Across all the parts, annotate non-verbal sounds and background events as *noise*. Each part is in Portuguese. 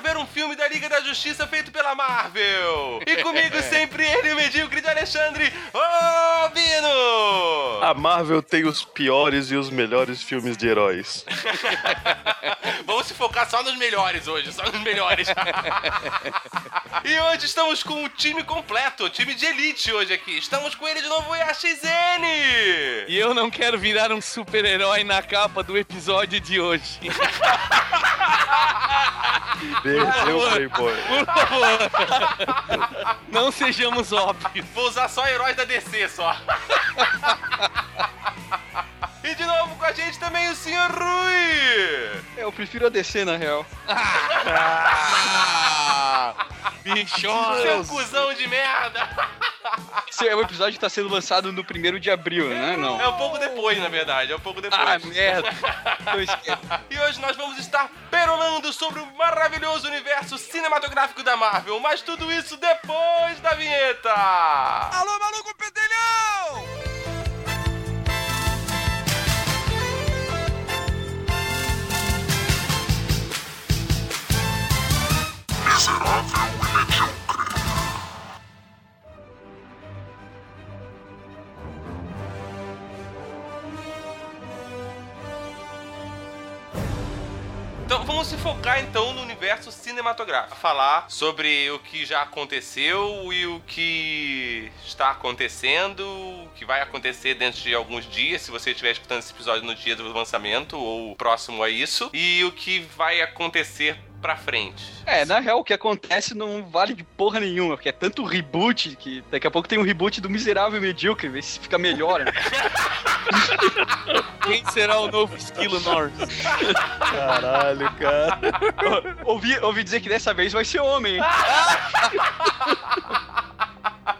quero ver um filme da Liga da Justiça feito pela Marvel. E comigo *laughs* sempre ele, o medíocre de Alexandre Obino. A Marvel tem os piores e os melhores filmes de heróis. *laughs* Vamos se focar só nos melhores hoje, só nos melhores. *laughs* e hoje estamos com o time completo, o time de elite hoje aqui. Estamos com ele de novo, o YXN. E eu não quero virar um super-herói na capa do episódio de hoje. *laughs* Perdeu, Playboy. Por favor. Não sejamos óbvios. Vou usar só heróis da DC, só. *laughs* e de novo com a gente também o Sr. Rui. Eu prefiro a DC, na real. *laughs* Bichona. Seu cuzão de merda. Esse é o episódio que tá sendo lançado no primeiro de abril, né? Não. É um pouco depois, na verdade, é um pouco depois. Ah, merda. E hoje nós vamos estar perolando sobre o maravilhoso universo cinematográfico da Marvel, mas tudo isso depois da vinheta. Alô, maluco pedelhão! Então vamos se focar então no universo cinematográfico. Falar sobre o que já aconteceu e o que está acontecendo, o que vai acontecer dentro de alguns dias, se você estiver escutando esse episódio no dia do lançamento ou próximo a isso, e o que vai acontecer pra frente. É, na real, o que acontece não vale de porra nenhuma, porque é tanto reboot que daqui a pouco tem um reboot do Miserável e Medíocre, ver se fica melhor. né? *laughs* Quem será o novo esquilo Norris? Caralho, cara. ouvi, ouvi dizer que dessa vez vai ser homem, hein? *laughs*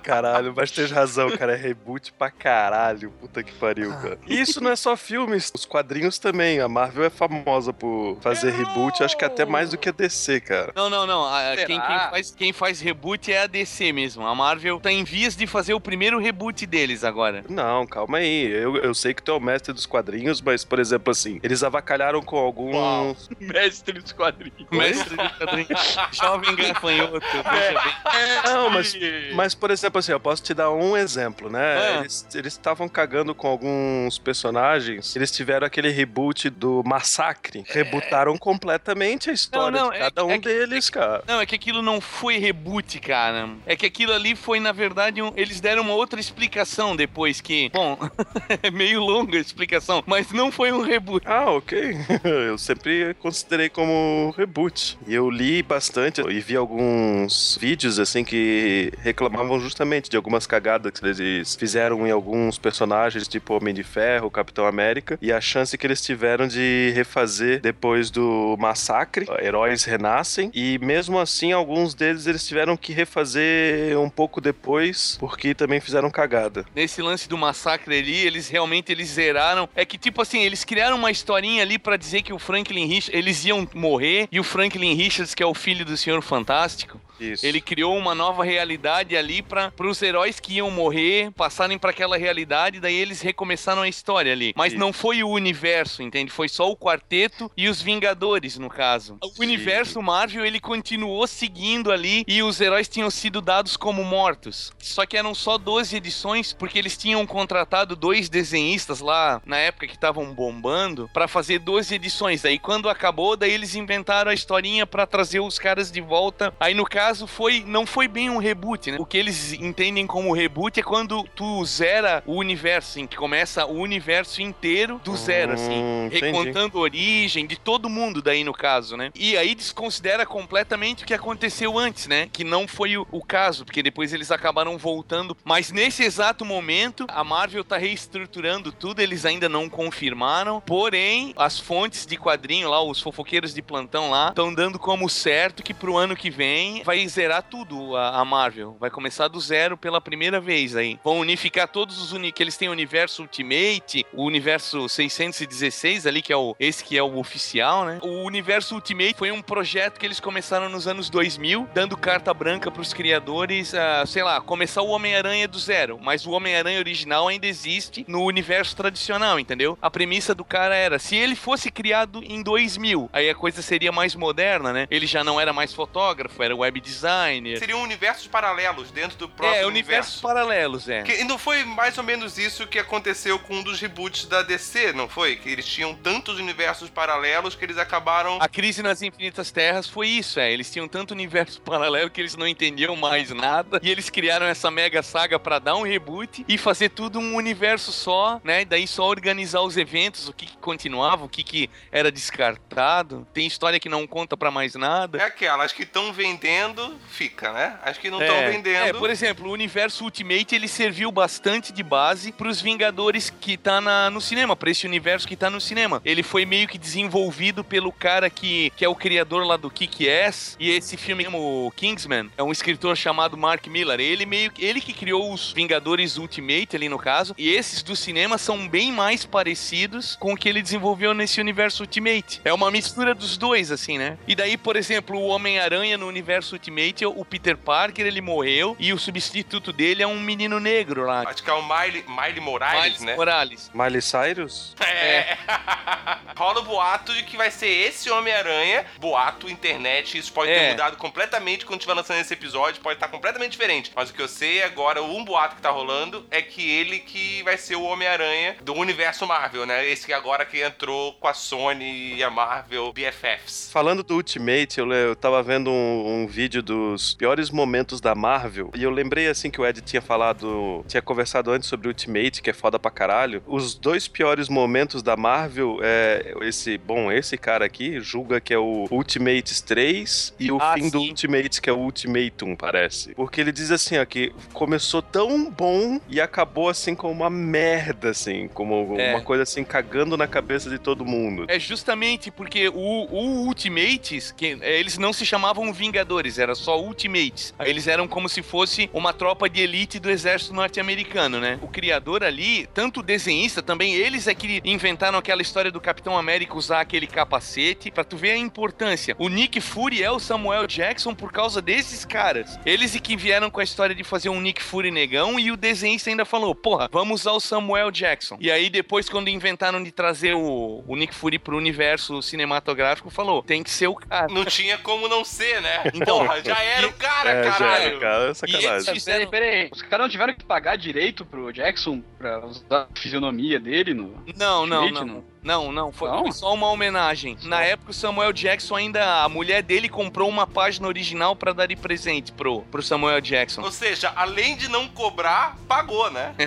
Caralho, mas tens razão, cara. É reboot pra caralho. Puta que pariu, cara. E isso não é só filmes, os quadrinhos também. A Marvel é famosa por fazer reboot, acho que até mais do que a DC, cara. Não, não, não. A-? Quem, quem faz, quem faz reboot é a DC mesmo. A Marvel tá em vias de fazer o primeiro reboot deles agora. Não, calma aí. Eu, eu sei que tu é o mestre dos quadrinhos, mas, por exemplo, assim, eles avacalharam com alguns. Mestre dos quadrinhos. Mestre do quadrinho. *laughs* Jovem gafanhoto. veja bem. Não, mas, mas, por exemplo, assim, eu posso te dar um exemplo, né? Ah. Eles estavam cagando com alguns personagens. Eles tiveram aquele reboot do Massacre. Rebootaram completamente a história Não, não, de é- cada um é que- deles, cara. Não, é que aquilo não foi reboot, cara. É que aquilo ali foi, na verdade, um- eles deram uma outra explicação depois que. Bom, *laughs* é meio longa a explicação, mas não foi um reboot. Ah, ok. *laughs* Eu sempre considerei como reboot. E eu li bastante e vi alguns vídeos, assim, que reclamavam justamente de algumas cagadas que eles fizeram em alguns personagens, tipo Homem de Ferro, Capitão América, e a chance que eles tiveram de refazer depois do massacre. Heróis renascem, e mesmo assim, alguns deles eles tiveram que refazer um pouco depois, porque também fizeram cagada. Nesse lance do massacre ali, eles realmente eles zeraram. É que, tipo assim, eles criaram uma historinha ali pra dizer que o Franklin Richards. Eles iam morrer, e o Franklin Richards, que é o filho do Senhor Fantástico, Isso. Ele criou uma nova realidade ali para os heróis que iam morrer passarem para aquela realidade, daí eles recomeçaram a história ali. Mas Isso. não foi o universo, entende? Foi só o quarteto e os Vingadores, no caso. O Sim. universo Marvel ele continuou seguindo ali e os heróis tinham sido dados como mortos. Só que eram só 12 edições porque eles tinham contratado dois desenhistas lá na época que estavam bombando para fazer 12 edições. Daí quando acabou, daí eles inventaram a historinha para trazer os caras de volta. Aí no caso foi não foi bem um reboot, né? O que eles entendem como reboot é quando tu zera o universo, em que começa o universo inteiro do zero, assim, Hum, recontando a origem de todo mundo daí no caso, né? E aí desconsidera completamente o que aconteceu antes, né? Que não foi o, o caso, porque depois eles acabaram voltando. Mas nesse exato momento, a Marvel tá reestruturando tudo, eles ainda não confirmaram. Porém, as fontes de quadrinho lá, os fofoqueiros de plantão lá, estão dando como certo que pro ano que vem vai zerar tudo a, a Marvel. Vai começar do zero pela primeira vez aí. Vão unificar todos os uni que eles têm o universo Ultimate, o universo 616 ali, que é o esse que é o oficial, né? O universo Ultimate foi um projeto que eles começaram nos anos 2000, dando carta branca pros criadores, uh, sei lá, começar o Homem-Aranha do zero, mas o Homem-Aranha original ainda existe no universo tradicional, entendeu? A premissa do cara era, se ele fosse criado em 2000, aí a coisa seria mais moderna, né? Ele já não era mais fotógrafo, era web designer. Seriam universos paralelos dentro do próprio É, universo. universos paralelos, é. Que- e não foi mais ou menos isso que aconteceu com um dos reboots da DC, não foi? Que eles tinham tantos universos paralelos que eles acabaram. A crise nas Infinitas Terras foi isso, é. Eles tinham tanto universo *laughs* paralelo que eles não entendiam mais nada. E eles criaram essa mega saga pra dar um reboot e fazer tudo um universo só, né? Daí só organizar os eventos, o que, que continuava, o que, que era descartado. Tem história que não conta pra mais nada. É aquela, as que estão vendendo, fica, né? As que não estão É, vendendo. É, por exemplo, o universo Ultimate ele serviu bastante de base pros Vingadores que tá na- no cinema, pra esse universo que tá no cinema. Ele foi meio que desenvolvido pelo cara que, que é o criador lá do Kick-Ass, e esse filme, o Kingsman, é um escritor chamado Mark Miller. Ele meio que- ele que criou os Vingadores Ultimate ali no caso, e esses do cinema são bem mais parecidos com o que ele desenvolveu nesse universo Ultimate. É uma mistura dos dois, assim, né? E daí, por exemplo, o Homem-Aranha no universo Ultimate, o Peter Parker, ele morreu e o substituto dele é um menino negro lá. Acho que é o Miley, Miley Morales, Miles né? Morales. Miley Cyrus? É. *laughs* Rola o boato de que vai ser esse Homem-Aranha. Boato, internet. Isso pode ter É. mudado completamente quando estiver lançando esse episódio. Pode estar completamente diferente. Mas o que eu sei agora, um boato que tá rolando é que ele que vai ser o Homem-Aranha do universo Marvel, né? Esse que agora que entrou com a Sony e a Marvel BFFs. Falando do Ultimate, eu, eu tava vendo um, um vídeo dos piores momentos da Marvel e eu lembrei assim que o Ed tinha falado, tinha conversado antes sobre Ultimate, que é foda pra caralho. Os dois piores momentos da Marvel é esse, bom, esse cara aqui julga que é o Ultimates 3 e o Ah, fim do sim. Ultimates, que é o Ultimatum, parece. Porque ele diz assim, ó, que começou tão bom e acabou assim com uma merda, assim, como É. uma coisa assim, cagando na cabeça de todo mundo. É justamente porque o, o Ultimates, que é, eles não se chamavam Vingadores, era só Ultimates. Eles eram como se fosse uma tropa de elite do exército norte-americano, né? O criador ali, tanto o desenhista também, eles é que inventaram aquela história do Capitão América usar aquele capacete, pra tu ver a importância. O Nick Fury é o Samuel Jackson por causa desses caras. Eles e que vieram com a história de fazer um Nick Fury negão e o desenhista ainda falou, porra, vamos usar o Samuel Jackson. E aí depois quando inventaram de trazer o, o Nick Fury pro universo cinematográfico, falou, tem que ser o cara. Não tinha como não ser, né? Então, *laughs* Porra, *laughs* já era o cara, É, já caralho. era, cara, é sacanagem. fizeram- Peraí, peraí. Os caras não tiveram que pagar direito pro Jackson pra usar a fisionomia dele no. Não, não, Ultimate, não. Não, não, foi, Não? só uma homenagem. Na época, o Samuel Jackson ainda. A mulher dele comprou uma página original pra dar de presente pro, pro Samuel Jackson. Ou seja, além de não cobrar, pagou, né? *laughs*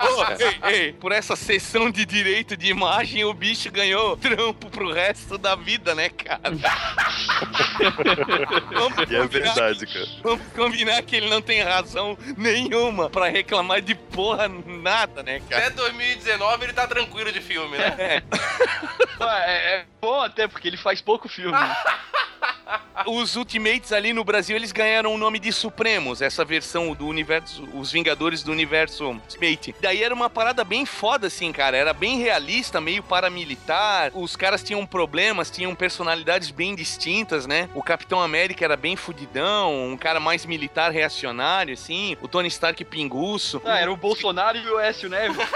Ô, ei, ei, por essa sessão de direito de imagem, o bicho ganhou trampo pro resto da vida, né, cara? *laughs* vamos, E é combinar, verdade, cara. vamos combinar que ele não tem razão nenhuma pra reclamar de porra nada, né, cara? Até 2019 ele tá tranquilo de filme, né? *laughs* Ah, é, é bom até, porque ele faz pouco filme. *laughs* Os Ultimates ali no Brasil, eles ganharam o nome de Supremos, essa versão do universo, os Vingadores do universo Ultimate. Daí era uma parada bem foda, assim, cara. Era bem realista, meio paramilitar. Os caras tinham problemas, tinham personalidades bem distintas, né? O Capitão América era bem fudidão, um cara mais militar, reacionário, assim. O Tony Stark pinguço. Ah, era o Bolsonaro e o Écio Neves. *laughs*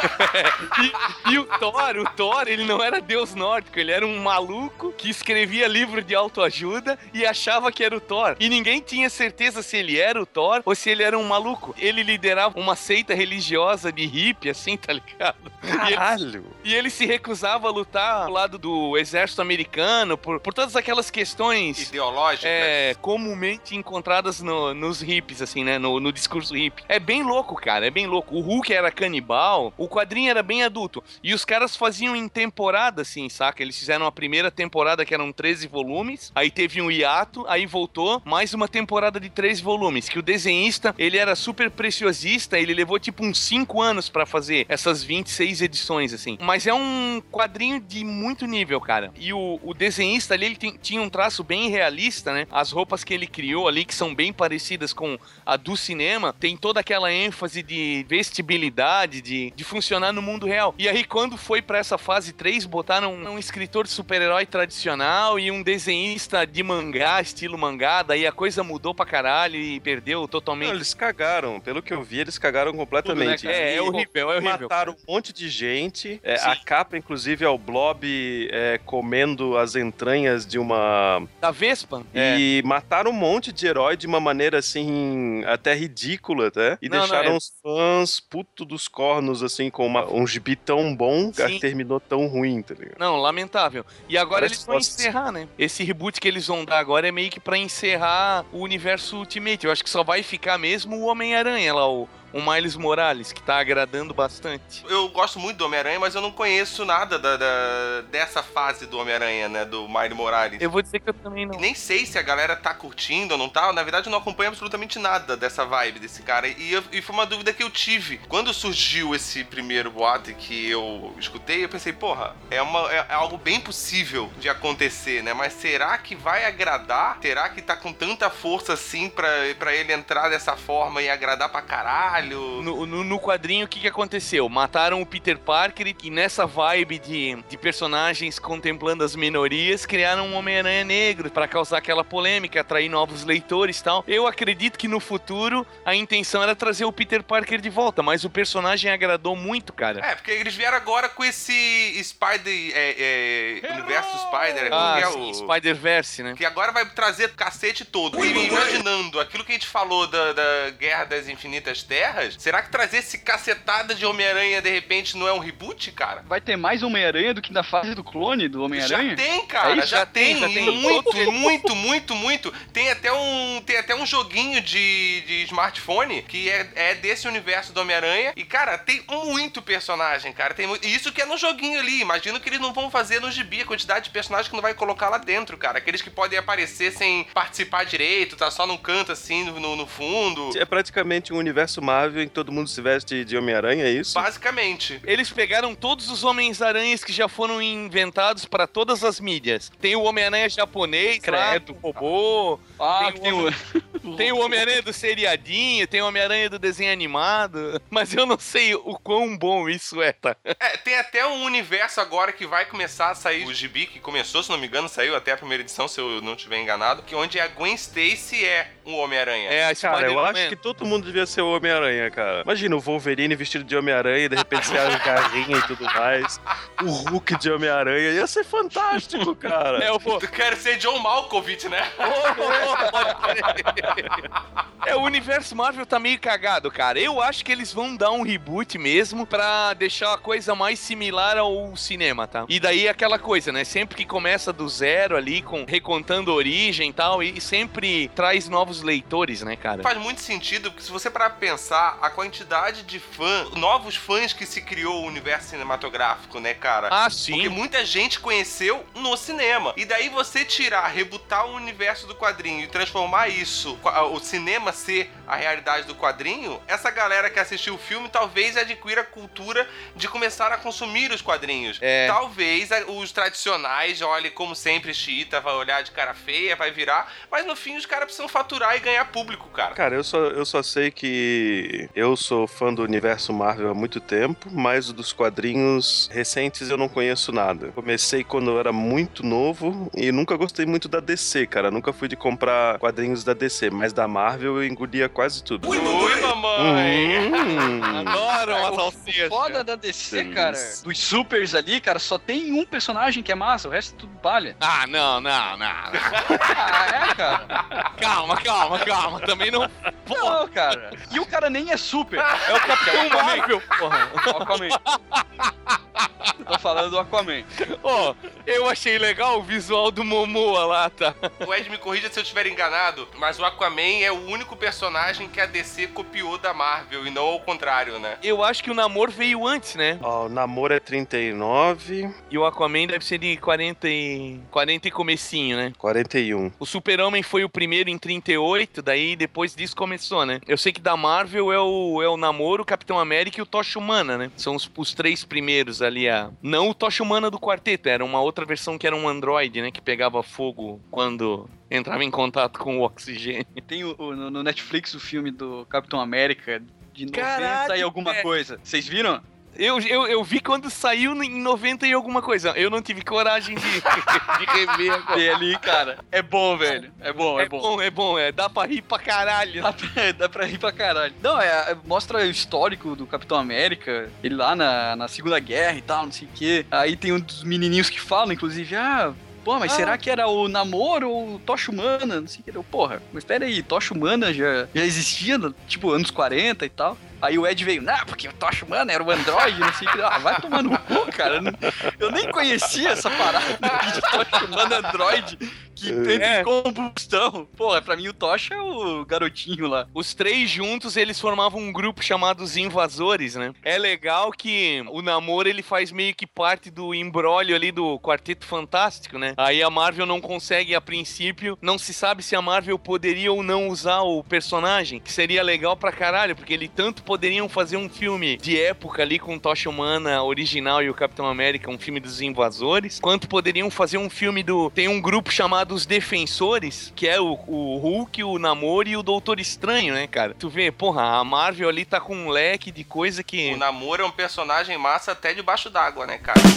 E, e o Thor, o Thor, ele não era deus nórdico, ele era um maluco que escrevia livro de autoajuda e achava que era o Thor. E ninguém tinha certeza se ele era o Thor ou se ele era um maluco. Ele liderava uma seita religiosa de hippie, assim, tá ligado? E ele, Caralho! e ele se recusava a lutar ao lado do exército americano por, por todas aquelas questões Ideológico. é, comumente encontradas no- nos hippies, assim, né? No, no discurso hippie. É bem louco, cara, é bem louco. O Hulk era canibal, o quadrinho era bem adulto. E os caras faziam em temporada, assim, saca? Eles fizeram a primeira temporada, que eram 13 volumes, aí teve um hiato, aí voltou, mais uma temporada de três volumes, que o desenhista, ele era super preciosista, ele levou tipo uns cinco anos pra fazer essas 26 edições, assim. Mas é um quadrinho de muito nível, cara. E o, o desenhista ali, ele tem- tinha um traço bem realista, né? As roupas que ele criou ali, que são bem parecidas com a do cinema, tem toda aquela ênfase de vestibilidade, de, de funcionar no mundo real. E aí, quando foi pra essa fase 3, botaram um, um escritor de super-herói tradicional e um desenhista de mangá, estilo mangá, daí a coisa mudou pra caralho e perdeu Não, totalmente. eles cagaram. Pelo que eu vi, eles cagaram completamente. Tudo, né, é, é E horrível, é horrível. Mataram um monte de gente. É, a capa, inclusive, é o Blob é, comendo as entranhas de uma. Da Vespa? É. E mataram um monte de herói de uma maneira assim, até ridícula, até. E Não, não, deixaram é- os fãs puto dos cornos, assim, com uma- um gibi tão bom Sim. que terminou tão ruim, tá ligado? Não, lamentável. E agora Parece eles vão encerrar, né? Esse reboot que eles vão dar agora é meio que pra encerrar o universo Ultimate. Eu acho que só vai ficar mesmo o Homem-Aranha lá, o, o Miles Morales, que tá agradando bastante. Eu gosto muito do Homem-Aranha, mas eu não conheço nada da, da- dessa fase do Homem-Aranha, né? Do Miles Morales. Eu vou dizer que eu também não. Nem sei se a galera tá curtindo ou não tá. Na verdade, eu não acompanho absolutamente nada dessa vibe desse cara. E, eu- e foi uma dúvida que eu tive. Quando surgiu esse primeiro boato que eu escutei, eu pensei, porra, é, uma, é, é algo bem possível de acontecer, né? Mas será que vai agradar? Será que tá com tanta força assim pra, pra ele entrar dessa forma e agradar pra caralho? No, no- no quadrinho, o que, que aconteceu? Mataram o Peter Parker e nessa vibe de, de personagens contemplando as minorias, criaram um Homem-Aranha negro pra causar aquela polêmica, atrair novos leitores e tal. Eu acredito que no futuro a intenção era trazer o Peter Parker de volta, mas o personagem agradou muito, cara. É, porque eles vieram agora com esse Spider. É, é, universo Spider. Ah, que é o- Spider-Verse, né? Que agora vai trazer o cacete todo. E imaginando aquilo que a gente falou da, da Guerra das Infinitas Terras, será que trazer esse cacetada de Homem-Aranha de repente não é um reboot, cara? Vai ter mais Homem-Aranha do que na fase do clone do Já Homem-Aranha? tem, cara, É isso? já, Já tem, tem, já tem. muito, muito, muito, muito. Tem até um, tem até um joguinho de, de smartphone que é, é desse universo do Homem-Aranha. E, cara, tem muito personagem, cara. Tem muito, e isso que é no joguinho ali. Imagino que eles não vão fazer no gibi a quantidade de personagens que não vai colocar lá dentro, cara. Aqueles que podem aparecer sem participar direito, tá só num canto assim, no, no- fundo. É praticamente um universo Marvel em que todo mundo se veste de Homem-Aranha, é isso? Basicamente. Eles pegaram todos os Homens-Aranhas que já foram inventados pra todas as mídias. Tem o Homem-Aranha japonês, Credo. robô, Ah, Tem tem, o o... *laughs* tem o Homem-Aranha do seriadinho, tem o Homem-Aranha do desenho animado. *laughs* Mas eu não sei o quão bom isso é, tá? *laughs* É, tem até um universo agora que vai começar a sair o gibi, que começou, se não me engano, saiu até a primeira edição, se eu não estiver enganado, que onde a Gwen Stacy é o Homem-Aranha. É a Cara, eu acho que todo mundo devia ser o Homem-Aranha, cara. Imagina o Wolverine vestido de Homem-Aranha e de repente você as garrinhas e tudo mais. O Hulk de Homem-Aranha. Ia ser fantástico, cara. *laughs* É, eu vou... Tu quer ser John Malkovich, né? *laughs* É, o universo Marvel tá meio cagado, cara. Eu acho que eles vão dar um reboot mesmo pra deixar a coisa mais similar ao cinema, tá? E daí aquela coisa, né? Sempre que começa do zero ali, com recontando a origem e tal, e sempre traz novos leitores, né, cara? Faz muito sentido, porque se você parar pra pensar, a quantidade de fãs, novos fãs que se criou o universo cinematográfico, né, cara? Ah, Porque sim. muita gente conheceu no cinema. E daí você tirar, rebutar o universo do quadrinho e transformar isso, o cinema ser a realidade do quadrinho, essa galera que assistiu o filme talvez adquira a cultura de começar a consumir os quadrinhos. É. Talvez os tradicionais, olhe como sempre, xiita, vai olhar de cara feia, vai virar, mas no fim os caras precisam faturar e ganhar público, cara. Cara, eu só, eu só sei que eu sou fã do universo Marvel há muito tempo, mas dos quadrinhos recentes eu não conheço nada. Comecei quando eu era muito novo e nunca gostei muito da DC, cara. Nunca fui de comprar quadrinhos da DC, mas da Marvel eu engolia quase tudo. Ui, mamãe! Hum. Adoro uma O salsicha. foda da DC, cara, dos supers ali, cara, só tem um personagem que é massa, o resto é tudo palha. Ah, não, não, não, não. Ah, é, cara? Calma, calma, calma. Também não. Porra, Não, cara. E o cara nem é super. é o Capitão *laughs* Marvel, porra. Aquaman. Eu tô falando do Aquaman. Ó, eu achei legal o visual do Momoa lá, tá? O Ed me corrija se eu estiver enganado, mas o Aquaman é o único personagem que a DC copiou da Marvel e não ao contrário, né? Eu acho que o Namor veio antes, né? Ó, o namoro é 39, E o Aquaman deve ser de 40 e... 40 e comecinho, né? 41. O Super-Homem foi o primeiro em 38, daí depois disso começou, né? Eu sei que da Marvel é o, é o Namor, o Capitão América e o Tocha Humana, né? São os, os três primeiros ali, a... Não o Tocha Humana do quarteto, era uma outra versão que era um androide, né? Que pegava fogo quando entrava em contato com o oxigênio. Tem o, o- no Netflix o filme do Capitão América de 90 Caralho, e alguma velho. coisa. Vocês viram? Eu, eu, eu vi quando saiu em 90 e alguma coisa. Eu não tive coragem de, *laughs* de rever agora. Tem ali, cara. É bom, velho. É bom, é, É bom, é bom, é. Dá pra rir pra caralho. Dá pra, *laughs* dá pra rir pra caralho. Não, é, é- mostra o histórico do Capitão América, ele lá na, na Segunda Guerra e tal, não sei o quê. Aí tem um dos menininhos que falam, inclusive, ah. Pô, mas Ah. será que era o namoro ou o Tocha Humana? Não sei o que. Eu, Porra, mas espera aí, Tocha Humana já, já existia, tipo, anos 40 e tal. Aí o Ed veio, não, porque o Tocha Humana era o Android, não sei o que. Ah, vai tomar no cu, cara. Eu nem conhecia essa parada de Tocha Humana Android que entra É. combustão. Porra, pra mim o Tocha é o garotinho lá. Os três juntos, eles formavam um grupo chamado Os Invasores, né? É legal que o namoro, ele faz meio que parte do embrólio ali do Quarteto Fantástico, né? Aí a Marvel não consegue, a princípio, não se sabe se a Marvel poderia ou não usar o personagem, que seria legal pra caralho, porque ele tanto poderiam fazer um filme de época ali com Tocha Humana original e o Capitão América, um filme dos invasores, quanto poderiam fazer um filme do... Tem um grupo chamado Os Defensores, que é o, o Hulk, o Namor e o Doutor Estranho, né, cara? Tu vê, porra, a Marvel ali tá com um leque de coisa que... O Namor é um personagem massa até debaixo d'água, né, cara? *laughs*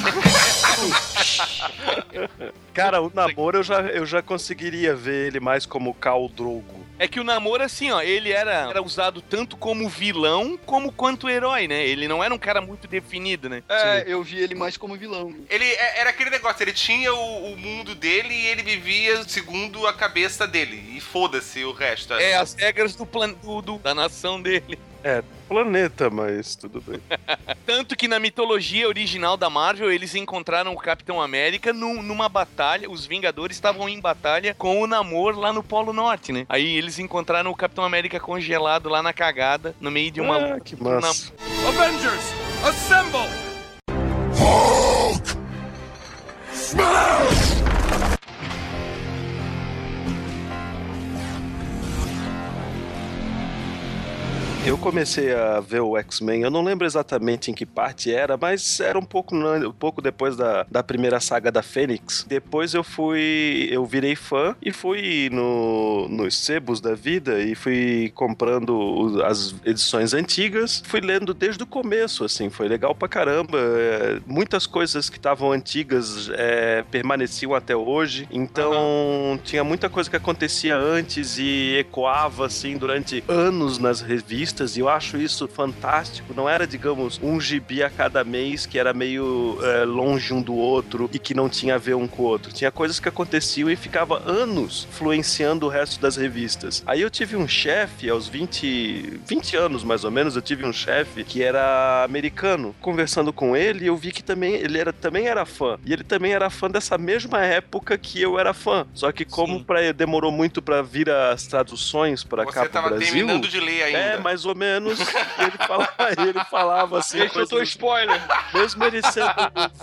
Cara, o namoro eu já, eu já conseguiria ver ele mais como Khal Drogo. É que o Namor, assim, ó, ele era, era usado tanto como vilão como quanto herói, né? Ele não era um cara muito definido, né? É, eu vi ele mais como vilão. Ele é- era aquele negócio, ele tinha o, o mundo dele e ele vivia segundo a cabeça dele. E foda-se o resto. É, as regras do, plan... do, do- da nação dele. Planeta, mas tudo bem. *laughs* Tanto que na mitologia original da Marvel, eles encontraram o Capitão América num- numa batalha. Os Vingadores estavam em batalha com o Namor lá no Polo Norte, né? Aí eles encontraram o Capitão América congelado lá na cagada, no meio de uma Ah, que massa. Avengers, assemble! Eu comecei a ver o X-Men, eu não lembro exatamente em que parte era, mas era um pouco, um pouco depois da, da primeira saga da Fênix. Depois eu fui, eu virei fã e fui no, nos sebos da vida e fui comprando as edições antigas, fui lendo desde o começo, assim, foi legal pra caramba. É, muitas coisas que estavam antigas é, permaneciam até hoje, então tinha muita coisa que acontecia antes e ecoava, assim, durante anos nas revistas, e eu acho isso fantástico. Não era, digamos, um gibi a cada mês que era meio é, longe um do outro e que não tinha a ver um com o outro. Tinha coisas que aconteciam e ficava anos influenciando o resto das revistas. Aí eu tive um chefe, aos 20, 20 anos mais ou menos, eu tive um chefe que era americano. Conversando com ele, eu vi que também ele era, também era fã. E ele também era fã dessa mesma época que eu era fã. Só que como pra, demorou muito pra vir as traduções pra cá Você pro tava Brasil... terminando de ler ainda. É, mais ou menos. ele, falava, *laughs* ele falava assim. Ele soltou spoiler. mesmo ele sendo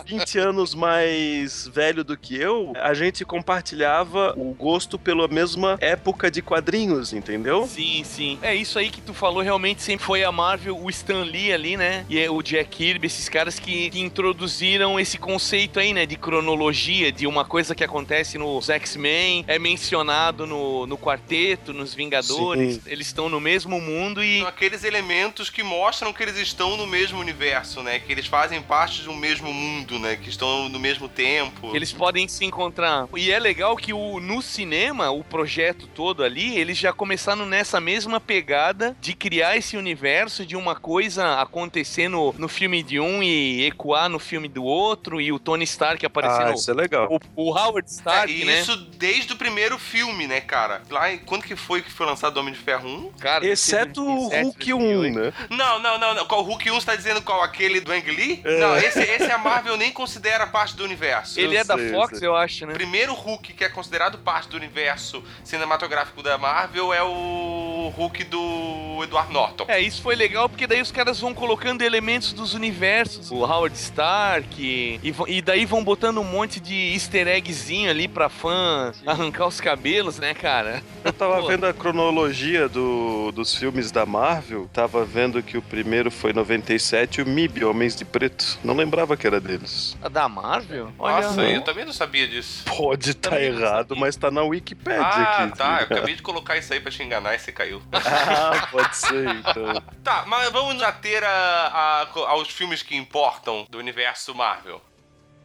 20 anos mais velho do que eu, a gente compartilhava o gosto pela mesma época de quadrinhos, entendeu? Sim, sim. É isso aí que tu falou, realmente sempre foi a Marvel, o Stan Lee ali, né? E é o Jack Kirby, esses caras que, que introduziram esse conceito aí, né? De cronologia, de uma coisa que acontece nos X-Men, é mencionado no, no Quarteto, nos Vingadores. Sim. Eles estão no mesmo mundo e. Aqueles elementos que mostram que eles estão no mesmo universo, né? Que eles fazem parte de um mesmo mundo, né? Que estão no mesmo tempo. que Eles podem se encontrar. E é legal que o, no cinema, o projeto todo ali, eles já começaram nessa mesma pegada de criar esse universo de uma coisa acontecer no, filme de um e ecoar no filme do outro, e o Tony Stark aparecendo. Ah, isso é legal. o, o Howard É, Stark, e né? isso desde o primeiro filme, né, cara? Lá, em- quando que foi que foi lançado o Homem de Ferro 1? Cara, Exceto o Hulk 1, né? Não, não, não, não. Qual Hulk 1 você tá dizendo qual? Aquele do Ang Lee? Não, esse, esse a Marvel nem considera parte do universo. Ele é da sei, eu Fox, sei. eu acho, né? O primeiro Hulk que é considerado parte do universo cinematográfico da Marvel é o Hulk do Edward Norton. É, isso foi legal porque daí os caras vão colocando elementos dos universos, o Howard Stark, e, e daí vão botando um monte de easter eggzinho ali pra fã arrancar os cabelos, né, cara? Eu tava Pô. vendo a cronologia do, dos filmes da Marvel, tava vendo que o primeiro foi em 97 e o MIB, Homens de Preto. Não lembrava que era deles. A da Marvel? Nossa, Olha, eu também não sabia disso. Pode estar não errado, mas tá na Wikipedia Ah, aqui. tá. Eu *laughs* acabei de colocar isso aí pra te enganar e você caiu. *laughs* Ah, pode ser, então. Tá, mas vamos ater a, a- aos filmes que importam do universo Marvel.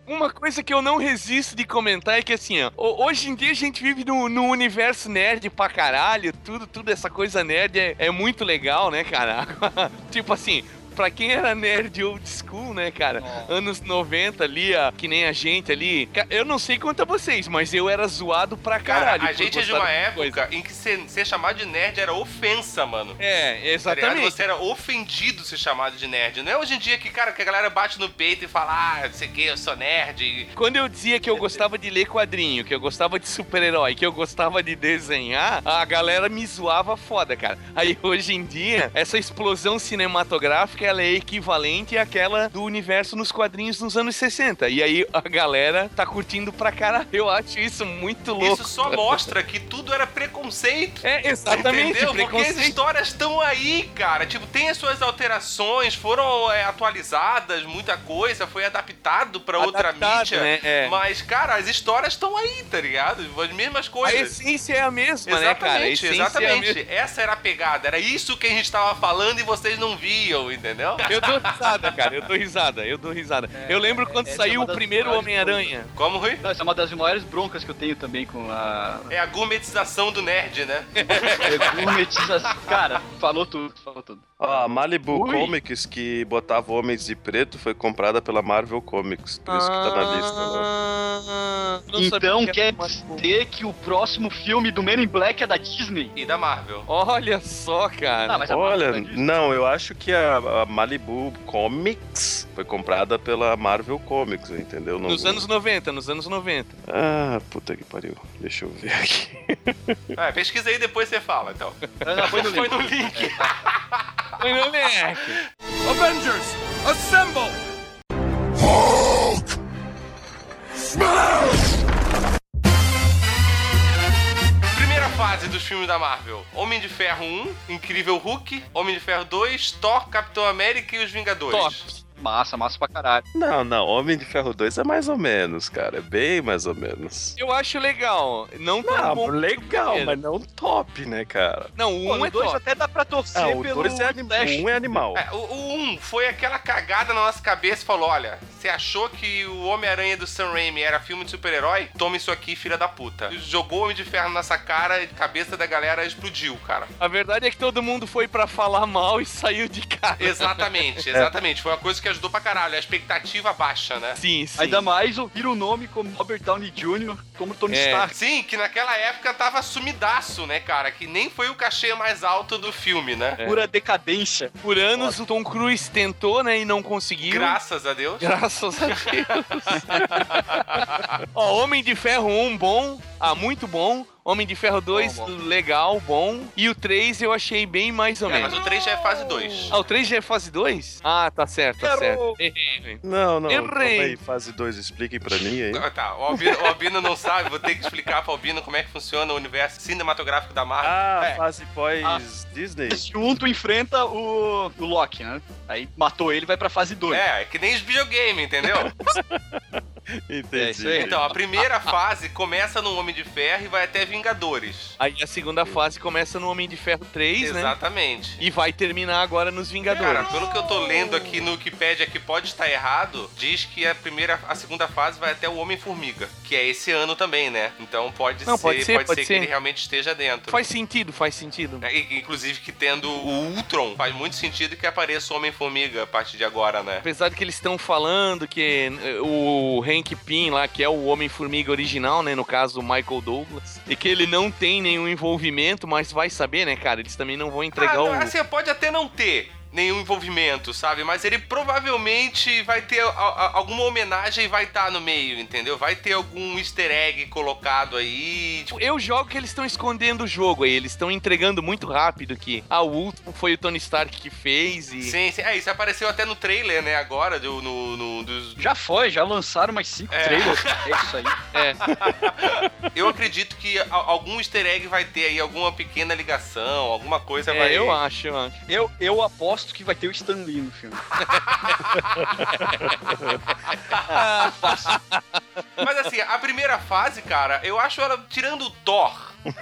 Uma coisa que eu não resisto de comentar é que assim, ó, ho- hoje em dia a gente vive num num universo nerd pra caralho, tudo, tudo essa coisa nerd é, é muito legal, né, cara? *laughs* tipo assim, pra quem era nerd old school, né, cara? Anos 90 ali, ó, que nem a gente ali. Eu não sei quanto a vocês, mas eu era zoado pra Cara, caralho. a por gente é de uma época coisas. em que ser, ser chamado de nerd era ofensa, mano. É, Tá exatamente. Você era ofendido ser chamado de nerd. Não é hoje em dia que, cara, que a galera bate no peito e fala, ah, não sei o que, eu sou nerd. Quando eu dizia que eu gostava de ler quadrinho, que eu gostava de super-herói, que eu gostava de desenhar, a galera me zoava foda, cara. Aí hoje em dia, essa explosão cinematográfica ela é equivalente àquela do universo nos quadrinhos nos anos 60. E aí a galera tá curtindo pra caralho. Eu acho isso muito louco. Isso só mostra que tudo era preconceito. É, exatamente, Entendeu? Porque as preconceito. histórias estão aí, cara. Tipo, tem as suas alterações, foram é, atualizadas, muita coisa, foi adaptado pra outra Adaptado, mídia. né? É. Mas, cara, as histórias estão aí, tá ligado? As mesmas A coisas. essência é a mesma, né, cara? A Exatamente, é a exatamente. mesma. Essa era a pegada. Era isso que a gente tava falando e vocês não viam, entendeu? Eu dou risada, cara. Eu dou risada, eu dou risada. eu lembro quando é saiu uma o primeiro Homem-Aranha. Como, Rui? Não, essa é uma das maiores broncas que eu tenho também com a É a gourmetização do nerd, né? *laughs* gourmetização. Cara, falou tudo, falou tudo. Ó, a Malibu Ui. Comics, que botava Homens de Preto, foi comprada pela Marvel Comics. Por isso que tá na lista. Né? Ah, não Então que quer dizer que o próximo filme do Men in Black é da Disney? E da Marvel. Olha só, cara. Ah, mas a Olha, é não, eu acho que a, a Malibu Comics foi comprada pela Marvel Comics, entendeu? Não- Nos anos 90, nos anos 90. Ah, puta que pariu. Deixa eu ver aqui. É, pesquisa aí depois você fala, então. *laughs* Ah, não, foi no Foi link. no link. *laughs* Foi no moleque. Avengers, assemble! Primeira fase dos filmes da Marvel: Homem de Ferro 1, Incrível Hulk, Homem de Ferro 2, Thor, Capitão América e os Vingadores. Top. Massa, massa pra caralho. Não, não, Homem de Ferro 2 é mais ou menos, cara. É bem mais ou menos. Eu acho legal. Não tão Não, bom. o legal, mas não top, né, cara? Não, o Pô, 1 no é dois top. até dá pra torcer Ah, o pelo 2 é, anim... Um é animal. É, o, o 1 foi aquela cagada na nossa cabeça e falou: olha, você achou que o Homem-Aranha do Sam Raimi era filme de super-herói? Toma isso aqui, filha da puta. Jogou o Homem de Ferro na nossa cara e a cabeça da galera explodiu, cara. A verdade é que todo mundo foi pra falar mal e saiu de casa. Exatamente, exatamente. *laughs* Foi uma coisa que ajudou pra caralho. A expectativa baixa, né? Sim, sim. Ainda mais ouvir o nome como Robert Downey Jr., como Tony É. Stark. Sim, que naquela época tava sumidaço, né, cara? Que nem foi o cachê mais alto do filme, né? É. Pura decadência. Por anos o Tom Cruise tentou, né, e não conseguiu. Graças a Deus. Graças a Deus. *laughs* Ó, Homem de Ferro 1, bom. Ah, muito bom. Homem de Ferro 2, Bom, legal, bom. E o 3 eu achei bem mais ou É, menos. mas o 3 já é fase 2. Ah, o 3 já é fase 2? Ah, tá certo, tá Errou. certo. Errei. Não, não, Errei. aí, fase 2, expliquem pra mim aí. Ah, Tá, o Albino, o Albino não sabe, vou ter que explicar pro Albino como é que funciona o universo cinematográfico da Marvel. Ah, É. fase pós-Disney? Um tu enfrenta o, o Loki, né? Aí matou ele e vai pra fase 2. É, é que nem os videogame, entendeu? *laughs* Entendi. É isso aí. Então, a primeira *laughs* fase começa no Homem de Ferro e vai até Vingadores. Aí a segunda fase começa no Homem de Ferro 3, né? Exatamente. E vai terminar agora nos Vingadores. Cara, pelo que eu tô lendo aqui no Wikipedia, que pode estar errado, diz que a primeira, a segunda fase vai até o Homem-Formiga, que é esse ano também, né? Então pode Não, ser, pode ser, pode que ser. ele realmente esteja dentro. Faz sentido, faz sentido. É, Inclusive que tendo o Ultron, faz muito sentido que apareça o Homem-Formiga a partir de agora, né? Apesar de que eles estão falando que eh, o Hank Pym lá, que é o Homem-Formiga original, né? No caso, o Michael Douglas. E que ele não tem nenhum envolvimento, mas vai saber, né, cara? Eles também não vão entregar Ah, o. Assim, pode até não ter nenhum envolvimento, sabe? Mas ele provavelmente vai ter a- a- alguma homenagem e vai estar no meio, entendeu? Vai ter algum easter egg colocado aí. tipo, Eu jogo que eles estão escondendo o jogo aí, eles estão entregando muito rápido que ah, o último foi o Tony Stark que fez e. Sim, sim. É, isso apareceu até no trailer, né? Agora, do, no, no- dos... Já foi, já lançaram mais cinco É. trailers. *laughs* É isso aí. É. Eu acredito que a- algum easter egg vai ter aí, alguma pequena ligação, alguma coisa É, vai... eu acho, eu acho. Eu, eu aposto que vai ter o Stan Lee no filme. *laughs* Mas assim, a primeira fase, cara, eu acho ela, tirando o Thor... *laughs*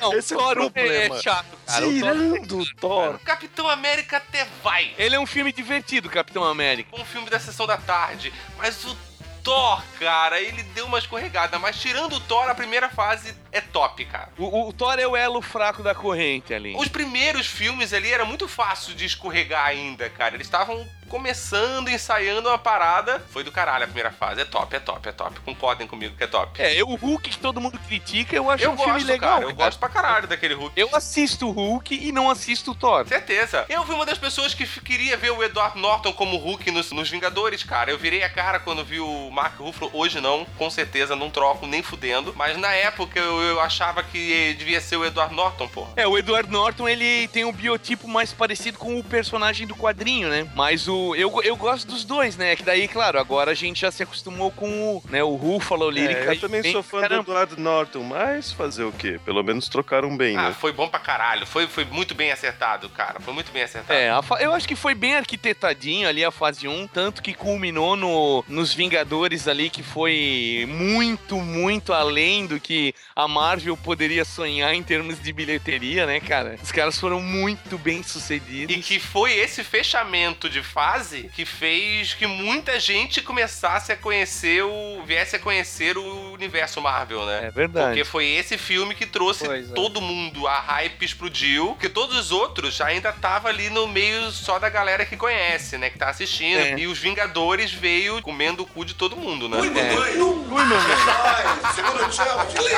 Não, Esse é o Thor problema. é chato, cara. Thor- Tirando o Thor. O Capitão América até vai. Ele é um filme divertido, Capitão América. um filme da sessão da tarde, mas o Thor, cara, ele deu uma escorregada, mas tirando o Thor, a primeira fase é top, cara. O, o Thor é o elo fraco da corrente ali. Os primeiros filmes ali era muito fácil de escorregar ainda, cara. Eles estavam começando, ensaiando uma parada. Foi do caralho a primeira fase. É top, é top, é top. Concordem comigo que é top. É, eu, o Hulk que todo mundo critica, eu acho eu um filme gosto, legal. cara. Eu gosto pra caralho daquele Hulk. Eu assisto o Hulk e não assisto o Thor. Certeza. Eu fui uma das pessoas que queria ver o Edward Norton como Hulk nos, nos Vingadores, cara. Eu virei a cara quando vi o Mark Ruffalo. Hoje não, com certeza, não troco nem fudendo. Mas na época eu, eu achava que devia ser o Edward Norton, porra. É, o Edward Norton, ele tem um biotipo mais parecido com o personagem do quadrinho, né? Mas o eu, eu gosto dos dois, né? Que daí, claro, agora a gente já se acostumou com o, né, o Ruffalo ele É, eu também bem sou fã do caramba. Edward Norton, mas fazer o quê? Pelo menos trocaram bem, Ah, né? foi bom pra caralho. Foi, foi muito bem acertado, cara. Foi muito bem acertado. É, fa- eu acho que foi bem arquitetadinho ali a fase 1, tanto que culminou no, nos Vingadores ali, que foi muito, muito além do que a Marvel poderia sonhar em termos de bilheteria, né, cara? Os caras foram muito bem sucedidos. E que foi esse fechamento de fase que fez que muita gente começasse a conhecer o. viesse a conhecer o universo Marvel, né? É verdade. Porque foi esse filme que trouxe Pois é. todo mundo, a hype explodiu, porque todos os outros ainda tava ali no meio só da galera que conhece, né, que tá assistindo. É. E os Vingadores veio comendo o cu de todo mundo, né?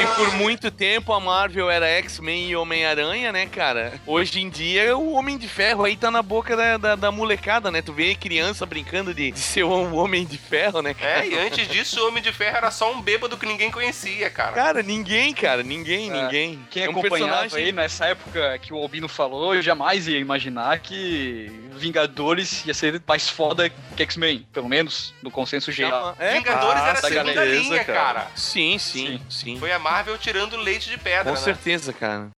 E por muito tempo a Marvel era X-Men e Homem-Aranha, né, cara? Hoje em dia o Homem de Ferro aí tá na boca da, da, da molecada, né? Tu vê criança brincando de, de ser o Homem de Ferro, né, cara? É, e antes disso o Homem de Ferro era só um bêbado que ninguém conhecia, cara. Cara, ninguém, cara, ninguém, É. ninguém. Quem é um acompanhava personagem aí nessa época que o Albino falou, eu jamais ia imaginar que Vingadores ia ser mais foda que X-Men, pelo menos no consenso geral. É, Vingadores Ah, era a da segunda linha, cara. cara. Sim, sim, sim. Foi a Marvel tirando leite de pedra, Com né? certeza, cara.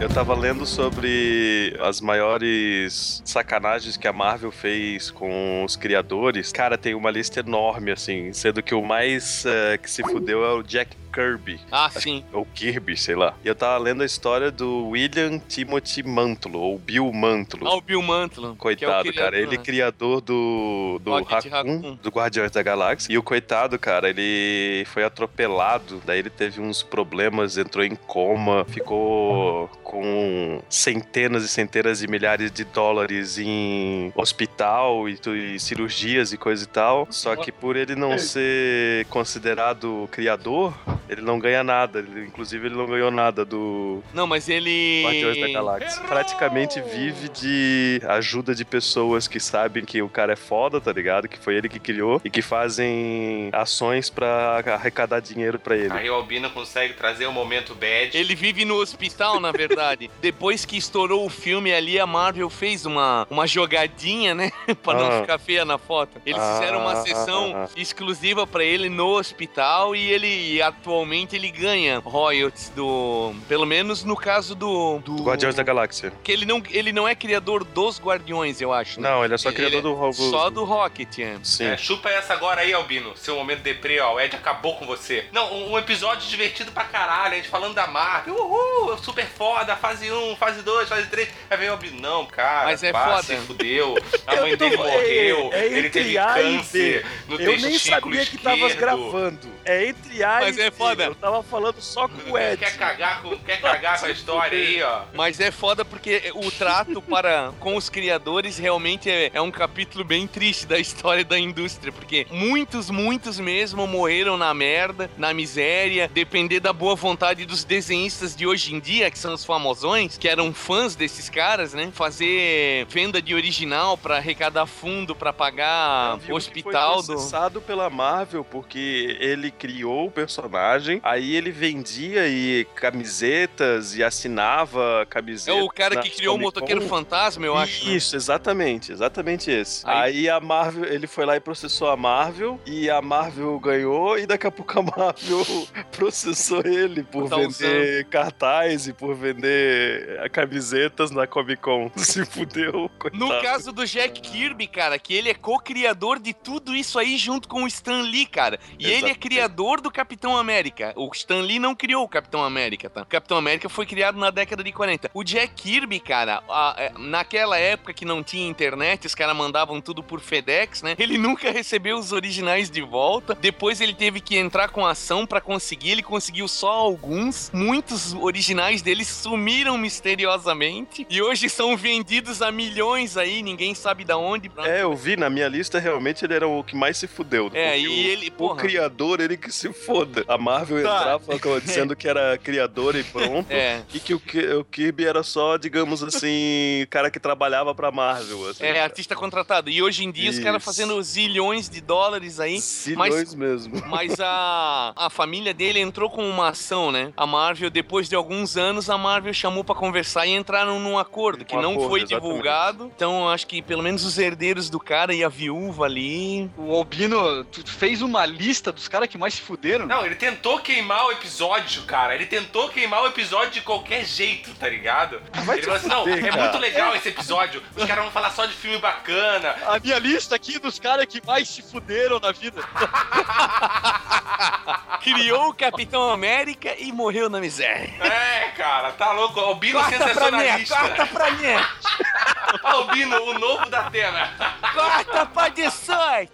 Eu tava lendo sobre as maiores sacanagens que a Marvel fez com os criadores. Cara, tem uma lista enorme, assim, sendo que o mais eh, que se fudeu é o Jack Kirby. Ah, sim. Ou Kirby, sei lá. E eu tava lendo a história do William Timothy Mantlo, ou Bill Mantlo. Ah, o Bill Mantlo. é Coitado, criador, cara. Ele né? criador do, do Rocket Raccoon, Raccoon. do Guardiões da Galáxia. E o coitado, cara, ele foi atropelado. Daí ele teve uns problemas, entrou em coma, ficou com centenas e centenas de milhares de dólares em hospital e, e cirurgias e coisa e tal. Só que por ele não ser considerado criador, ele não ganha nada. Ele- inclusive, ele não ganhou nada do Não, mas ele. Guardiões da Galáxia. Praticamente vive de ajuda de pessoas que sabem que o cara é foda, tá ligado? Que foi ele que criou e que fazem ações pra arrecadar dinheiro pra ele. Aí o Albino consegue trazer o momento bad. Ele vive no hospital, na verdade. *laughs* Depois que estourou o filme ali, a Marvel fez uma, uma jogadinha, né? *laughs* pra não Ah. ficar feia na foto. Eles Ah, fizeram uma ah, sessão ah, exclusiva pra ele no hospital e ele e atualmente ele ganha royalties do. Pelo menos no caso do. do Guardiões da Galáxia. Que ele não, ele não é criador dos Guardiões, eu acho. né? Não, ele é só Ele criador é do Robo. Só do Rocket, é. Sim. É, chupa essa agora aí, Albino. Seu momento deprê, ó. O Ed acabou com você. Não, um, um episódio divertido pra caralho. A gente falando da Marvel. Uhul, super foda. Fase 1, fase 2, fase 3. Aí vem o Albino. Não, cara. Mas é pá, foda. se fudeu. *laughs* A mãe dele é- morreu. é ele entre teve A e câncer no Eu nem sabia que tava esquerdo. gravando. É entre A Mas e é foda foda. Eu tava falando só com o Ed. Quer cagar com, quer cagar com a história aí, ó. Mas é foda porque o trato para com os criadores realmente é, é um capítulo bem triste da história da indústria, porque muitos, muitos mesmo morreram na merda, na miséria, depender da boa vontade dos desenhistas de hoje em dia, que são os famosões, que eram fãs desses caras, né? Fazer venda de original para arrecadar fundo para pagar o que hospital foi do processado pela Marvel porque ele criou o personagem, aí ele vendia e camisetas e assinava É camisetas. o cara que criou o motoqueiro fantasma, eu acho. né? Isso, exatamente, exatamente esse. Aí- Aí... a Marvel, ele foi lá e processou a Marvel, e a Marvel ganhou, e daqui a pouco a Marvel *laughs* processou ele por Tá vender cartaz e por vender camisetas na Comic Con. *laughs* Se fudeu, coitado. No caso do Jack Kirby, cara, que ele é co-criador de tudo isso aí junto com o Stan Lee, cara. E ele é criador do Capitão América. O Stan Lee não criou o Capitão América, tá? O Capitão América foi criado na década de 40. O Jack Kirby, cara, a- é, naquela época que não tinha internet, os caras mandavam tudo por FedEx, né? Ele *laughs* nunca recebeu os originais de volta. Depois ele teve que entrar com ação pra conseguir. Ele conseguiu só alguns. Muitos originais dele sumiram misteriosamente. E hoje são vendidos a milhões aí, ninguém sabe da onde. É, eu vi, na minha lista, realmente ele era o que mais se fudeu. É, e o, ele, O porra. criador, ele que se foda. A Marvel Tá. entrava *laughs* dizendo que era criador e pronto. É. E que o, o Kirby era só, digamos assim, cara que trabalhava pra Marvel. Assim, É, artista contratado. E hoje em dia os caras Isso. fazendo zilhões de dólares aí. Silhões mesmo. *laughs* Mas a, a família dele entrou com uma ação, né? A Marvel, depois de alguns anos, a Marvel chamou pra conversar e entraram num acordo que Um não acordo, foi exatamente. divulgado. Então, acho que pelo menos os herdeiros do cara e a viúva ali. O Albino fez uma lista dos caras que mais se fuderam. Não, ele tentou queimar o episódio, cara. Ele tentou queimar o episódio de qualquer jeito, tá ligado? vai ele falou assim: não, é cara." muito legal esse episódio. Os caras vão falar só de filme bacana. A minha lista aqui dos caras que mais se fuderam na vida. *laughs* Criou o Capitão América e morreu na miséria. É, cara, tá louco. Albino Corta pra mim, sensacionalista. corta pra mim, *laughs* Albino, o novo da Atena. corta pra 18.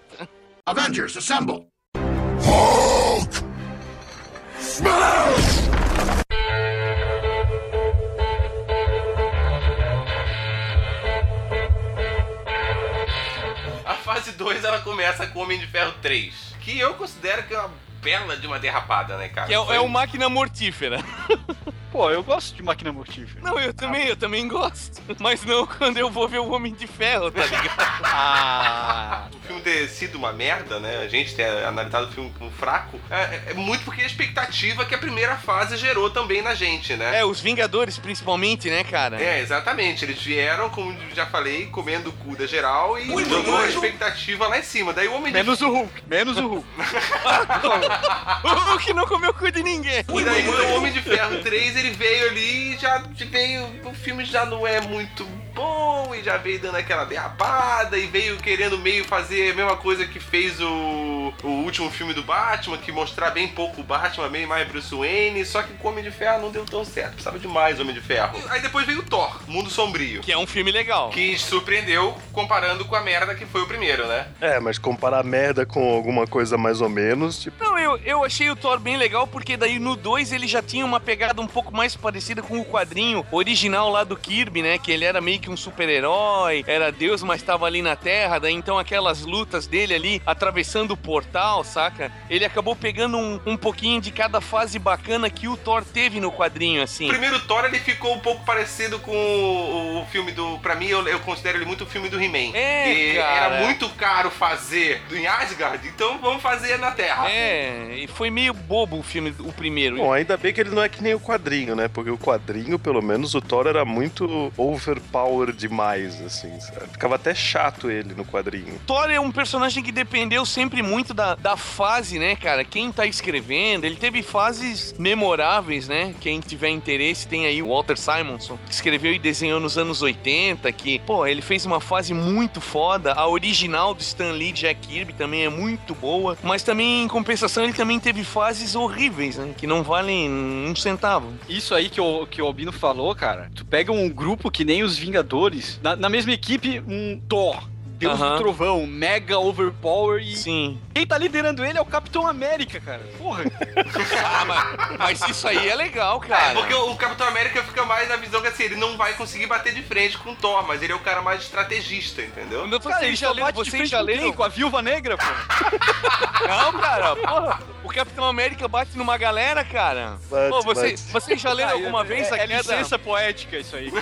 Avengers, assemble! A fase 2 ela começa com Homem de Ferro 3, que eu considero que é uma bela de uma derrapada, né, cara? Que é, Foi- é o máquina mortífera. *laughs* Pô, eu gosto de máquina mortífera. Não, eu também, eu também gosto. Mas não *laughs* quando eu vou ver o Homem de Ferro, tá ligado? *laughs* Ah. O filme ter sido uma merda, né? A gente ter analisado o filme como fraco, é, é muito porque a expectativa que a primeira fase gerou também na gente, né? É, os Vingadores principalmente, né, cara? É, exatamente. Eles vieram, como já falei, comendo o cu da geral e jogou a expectativa lá em cima. Daí o Homem de Menos o Hulk, menos o Hulk. *laughs* O Hulk não comeu cu de ninguém. E daí o Homem de Ferro 3, ele veio ali e já veio. O filme já não é muito bom e já veio dando aquela derrapada e veio querendo meio fazer a mesma coisa que fez o, o último filme do Batman, que mostrar bem pouco o Batman, bem mais Bruce Wayne, só que com o Homem de Ferro não deu tão certo, precisava de mais Homem de Ferro. Aí depois veio o Thor, Mundo Sombrio. Que é um filme legal. Que surpreendeu comparando com a merda que foi o primeiro, né? É, mas comparar merda com alguma coisa mais ou menos, tipo, Não, eu, eu achei o Thor bem legal, porque daí no 2 ele já tinha uma pegada um pouco mais parecida com o quadrinho original lá do Kirby, né? Que ele era meio que um super-herói, era Deus, mas estava ali na Terra, daí então aquelas lutas dele ali atravessando o portal, saca? Ele acabou pegando um, um pouquinho de cada fase bacana que o Thor teve no quadrinho, O assim. primeiro Thor ele ficou um pouco parecido com o, o filme do. Pra mim, eu, eu considero ele muito o filme do He-Man. É, Que cara. Era muito caro fazer em Asgard, então vamos fazer na Terra. É, e foi meio bobo o filme, o primeiro. Bom, ainda bem que ele não é que nem o quadrinho, né? Porque o quadrinho, pelo menos, o Thor era muito overpower demais, assim, sabe? Ficava até chato ele no quadrinho. Thor é um personagem que dependeu sempre muito da, da fase, né, cara? Quem tá escrevendo, ele teve fases memoráveis, né? Quem tiver interesse, tem aí o Walter Simonson, que escreveu e desenhou nos anos 80, que, pô, ele fez uma fase muito foda. A original do Stan Lee, Jack Kirby, também é muito boa. Mas também, em compensação, ele também teve fases horríveis, né? Que não valem um centavo. Isso aí que o, que o Albino falou, cara. Tu pega um grupo que nem os Vingadores, na, na mesma equipe, um Thor. Deus Aham. do trovão, mega overpower e Sim. quem tá liderando ele é o Capitão América, cara. Porra. *laughs* Ah, mas, mas isso aí é legal, É, cara. porque o o Capitão América fica mais na visão que assim, ele não vai conseguir bater de frente com o Thor, mas ele é o cara mais estrategista, entendeu? Cara, vocês ele já vocês frente já com quem? leram Com a Viúva Negra, pô. *laughs* Não, cara, porra, o Capitão América bate numa galera, cara. Bate, Pô, você, bate. vocês já leram alguma vez a é, é queda... licença poética isso aí. *laughs*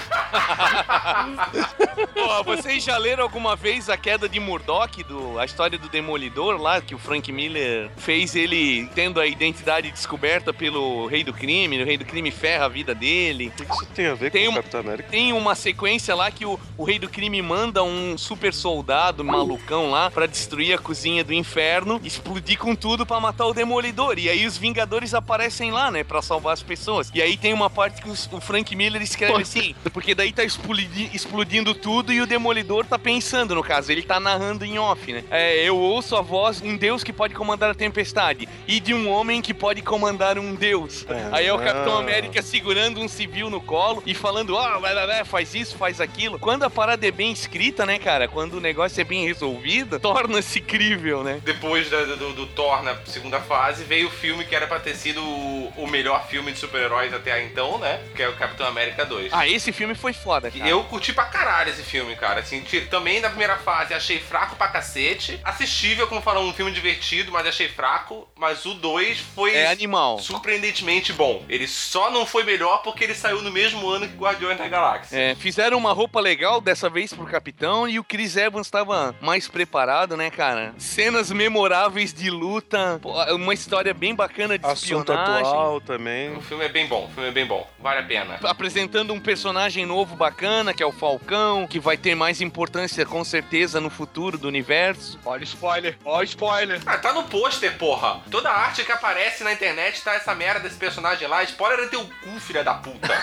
Pô, vocês já leram alguma vez a queda de Murdoch, do, a história do Demolidor lá, que o Frank Miller fez ele tendo a identidade descoberta pelo Rei do Crime, o Rei do Crime ferra a vida dele. O que isso tem a ver Tem com um- o Capitão América? Tem uma sequência lá que o, o Rei do Crime manda um super soldado malucão lá pra destruir a cozinha do inferno, explodir com tudo pra matar o Demolidor. E aí os Vingadores aparecem lá, né, pra salvar as pessoas. E aí tem uma parte que os- o Frank Miller escreve assim, porque daí tá explodi- explodindo tudo e o Demolidor tá pensando, no caso, ele tá narrando em off, né? É, eu ouço a voz de um deus que pode comandar a tempestade e de um homem que pode comandar um deus. Aí é o Capitão Ah. América segurando um civil no colo e falando, ó, vai, vai, vai, faz isso, faz aquilo. Quando a parada é bem escrita, né, cara? Quando o negócio é bem resolvido, torna-se crível, né? Depois da- do, do Thor na segunda fase, veio o filme que era pra ter sido o, o melhor filme de super-heróis até então, né? Que é o Capitão América 2. Ah, esse filme foi foda, cara. Eu curti pra caralho esse filme, cara. Assim, também na primeira fase achei fraco pra cacete. Assistível, como falam, um filme divertido, mas achei fraco. Mas o 2 foi É animal. surpreendentemente bom. Ele só não foi melhor porque ele saiu no mesmo ano que Guardiões da Galáxia. É, fizeram uma roupa legal dessa vez pro capitão e o Chris Evans estava mais preparado, né, cara? Cenas memoráveis de luta, uma história bem bacana de Assunto espionagem. atual também. O filme é bem bom, o filme é bem bom. Vale a pena. apresentando um personagem novo bacana, que é o Falcão, que vai ter mais importância com certeza no futuro do universo. Olha o spoiler, olha o spoiler. Ah, tá no pôster, porra. Toda a arte que aparece na internet tá essa merda desse personagem lá. Spoiler é teu cu, filha da puta. *laughs*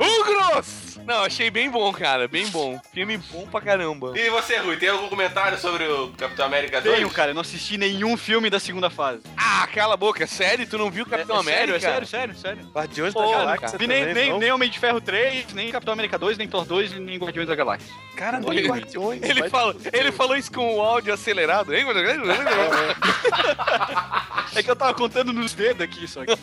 Ugros! Não, achei bem bom, cara, bem bom. Filme bom pra caramba. e você, Rui, tem algum comentário sobre o Capitão América 2? Tenho, cara, eu não assisti nenhum filme da segunda fase. Ah, cala a boca, sério? Tu não viu Capitão é, América? Sério, é sério, sério, sério. Guardiões Pô, da cara. Galáxia Vi nem, nem, nem Homem de Ferro 3, nem Capitão América 2, nem Thor 2, nem Guardiões da Galáxia. Cara, é Guardiões. Ele, vai- falou, ele falou isso com o áudio acelerado. hein? *laughs* É que eu tava contando nos dedos aqui, só que.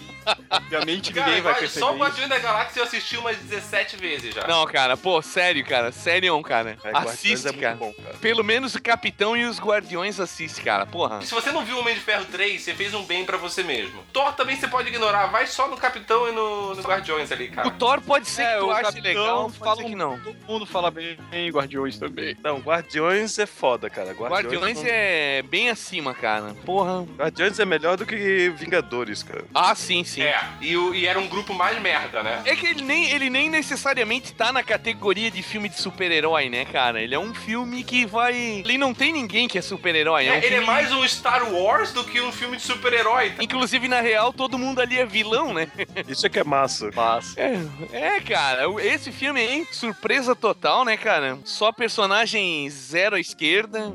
Obviamente Cara, ninguém vai Guardi- perceber. só o. Guardiões da Galáxia eu assisti umas 17 vezes já. Não, cara, pô, sério, cara. Sério, cara. É, Assiste, é cara. bom, cara. Pelo menos o Capitão e os Guardiões assiste, cara. Porra. Se você não viu o Homem de Ferro 3, você fez um bem pra você mesmo. Thor também você pode ignorar, vai só no Capitão e no, no Guardiões ali, cara. O Thor pode ser É, que tu o ache Capitão legal, fala que não. Todo mundo fala bem em Guardiões também. Não, Guardiões é foda, cara. Guardiões, Guardiões não- é bem acima, cara. Porra. Guardiões é melhor do que Vingadores, cara. Ah, sim, sim. É, e, e era um grupo mais merda, né? É que ele nem, ele nem necessariamente tá na categoria de filme de super-herói, né, cara? Ele é um filme que vai. Ele não tem ninguém que é super-herói. É, um É, ele é filme- mais um Star Wars do que um filme de super-herói. Inclusive, na real, todo mundo ali é vilão, né? *laughs* Isso é que é massa. Passa. É, é, cara, esse filme aí, surpresa total, né, cara? Só personagem zero à esquerda.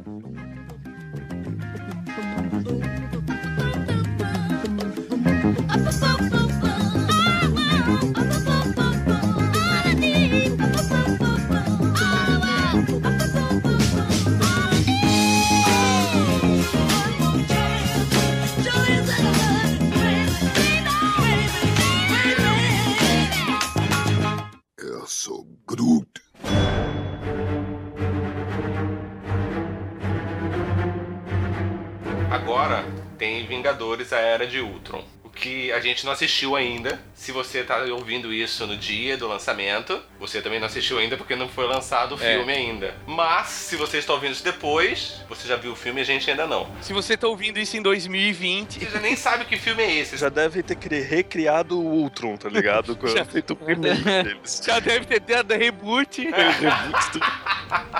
Vingadores, a Era de Ultron. Que a gente não assistiu ainda. Se você tá ouvindo isso no dia do lançamento, você também não assistiu ainda porque não foi lançado o É. filme ainda. Mas, se você está ouvindo isso depois, você já viu o filme e a gente ainda não. Se você tá ouvindo isso em 2020, Você já nem sabe que filme é esse. Já deve ter cri- recriado o Ultron, tá ligado? *laughs* Quando Já. feito o remake *laughs* deles. já deve ter dado reboot. *laughs* Tudo.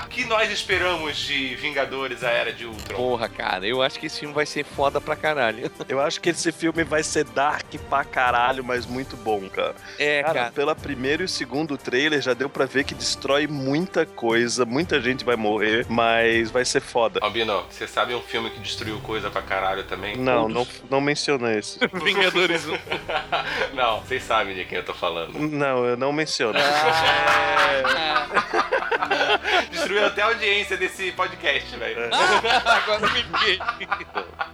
O que nós esperamos de Vingadores, a Era de Ultron? Porra, cara, eu acho que esse filme vai ser foda pra caralho. Eu acho que esse filme vai ser dark pra caralho, mas muito bom, cara. É, Cara, cara. pela primeiro e segundo trailer já deu pra ver que destrói muita coisa, muita gente vai morrer, mas vai ser foda. Albino, você sabe um filme que destruiu coisa pra caralho também? Não, não, não menciona esse. *laughs* Vingadores 1. *laughs* Não, vocês sabem de quem eu tô falando. Não, eu não menciono. *laughs* Destruiu até a audiência desse podcast, velho. Agora me.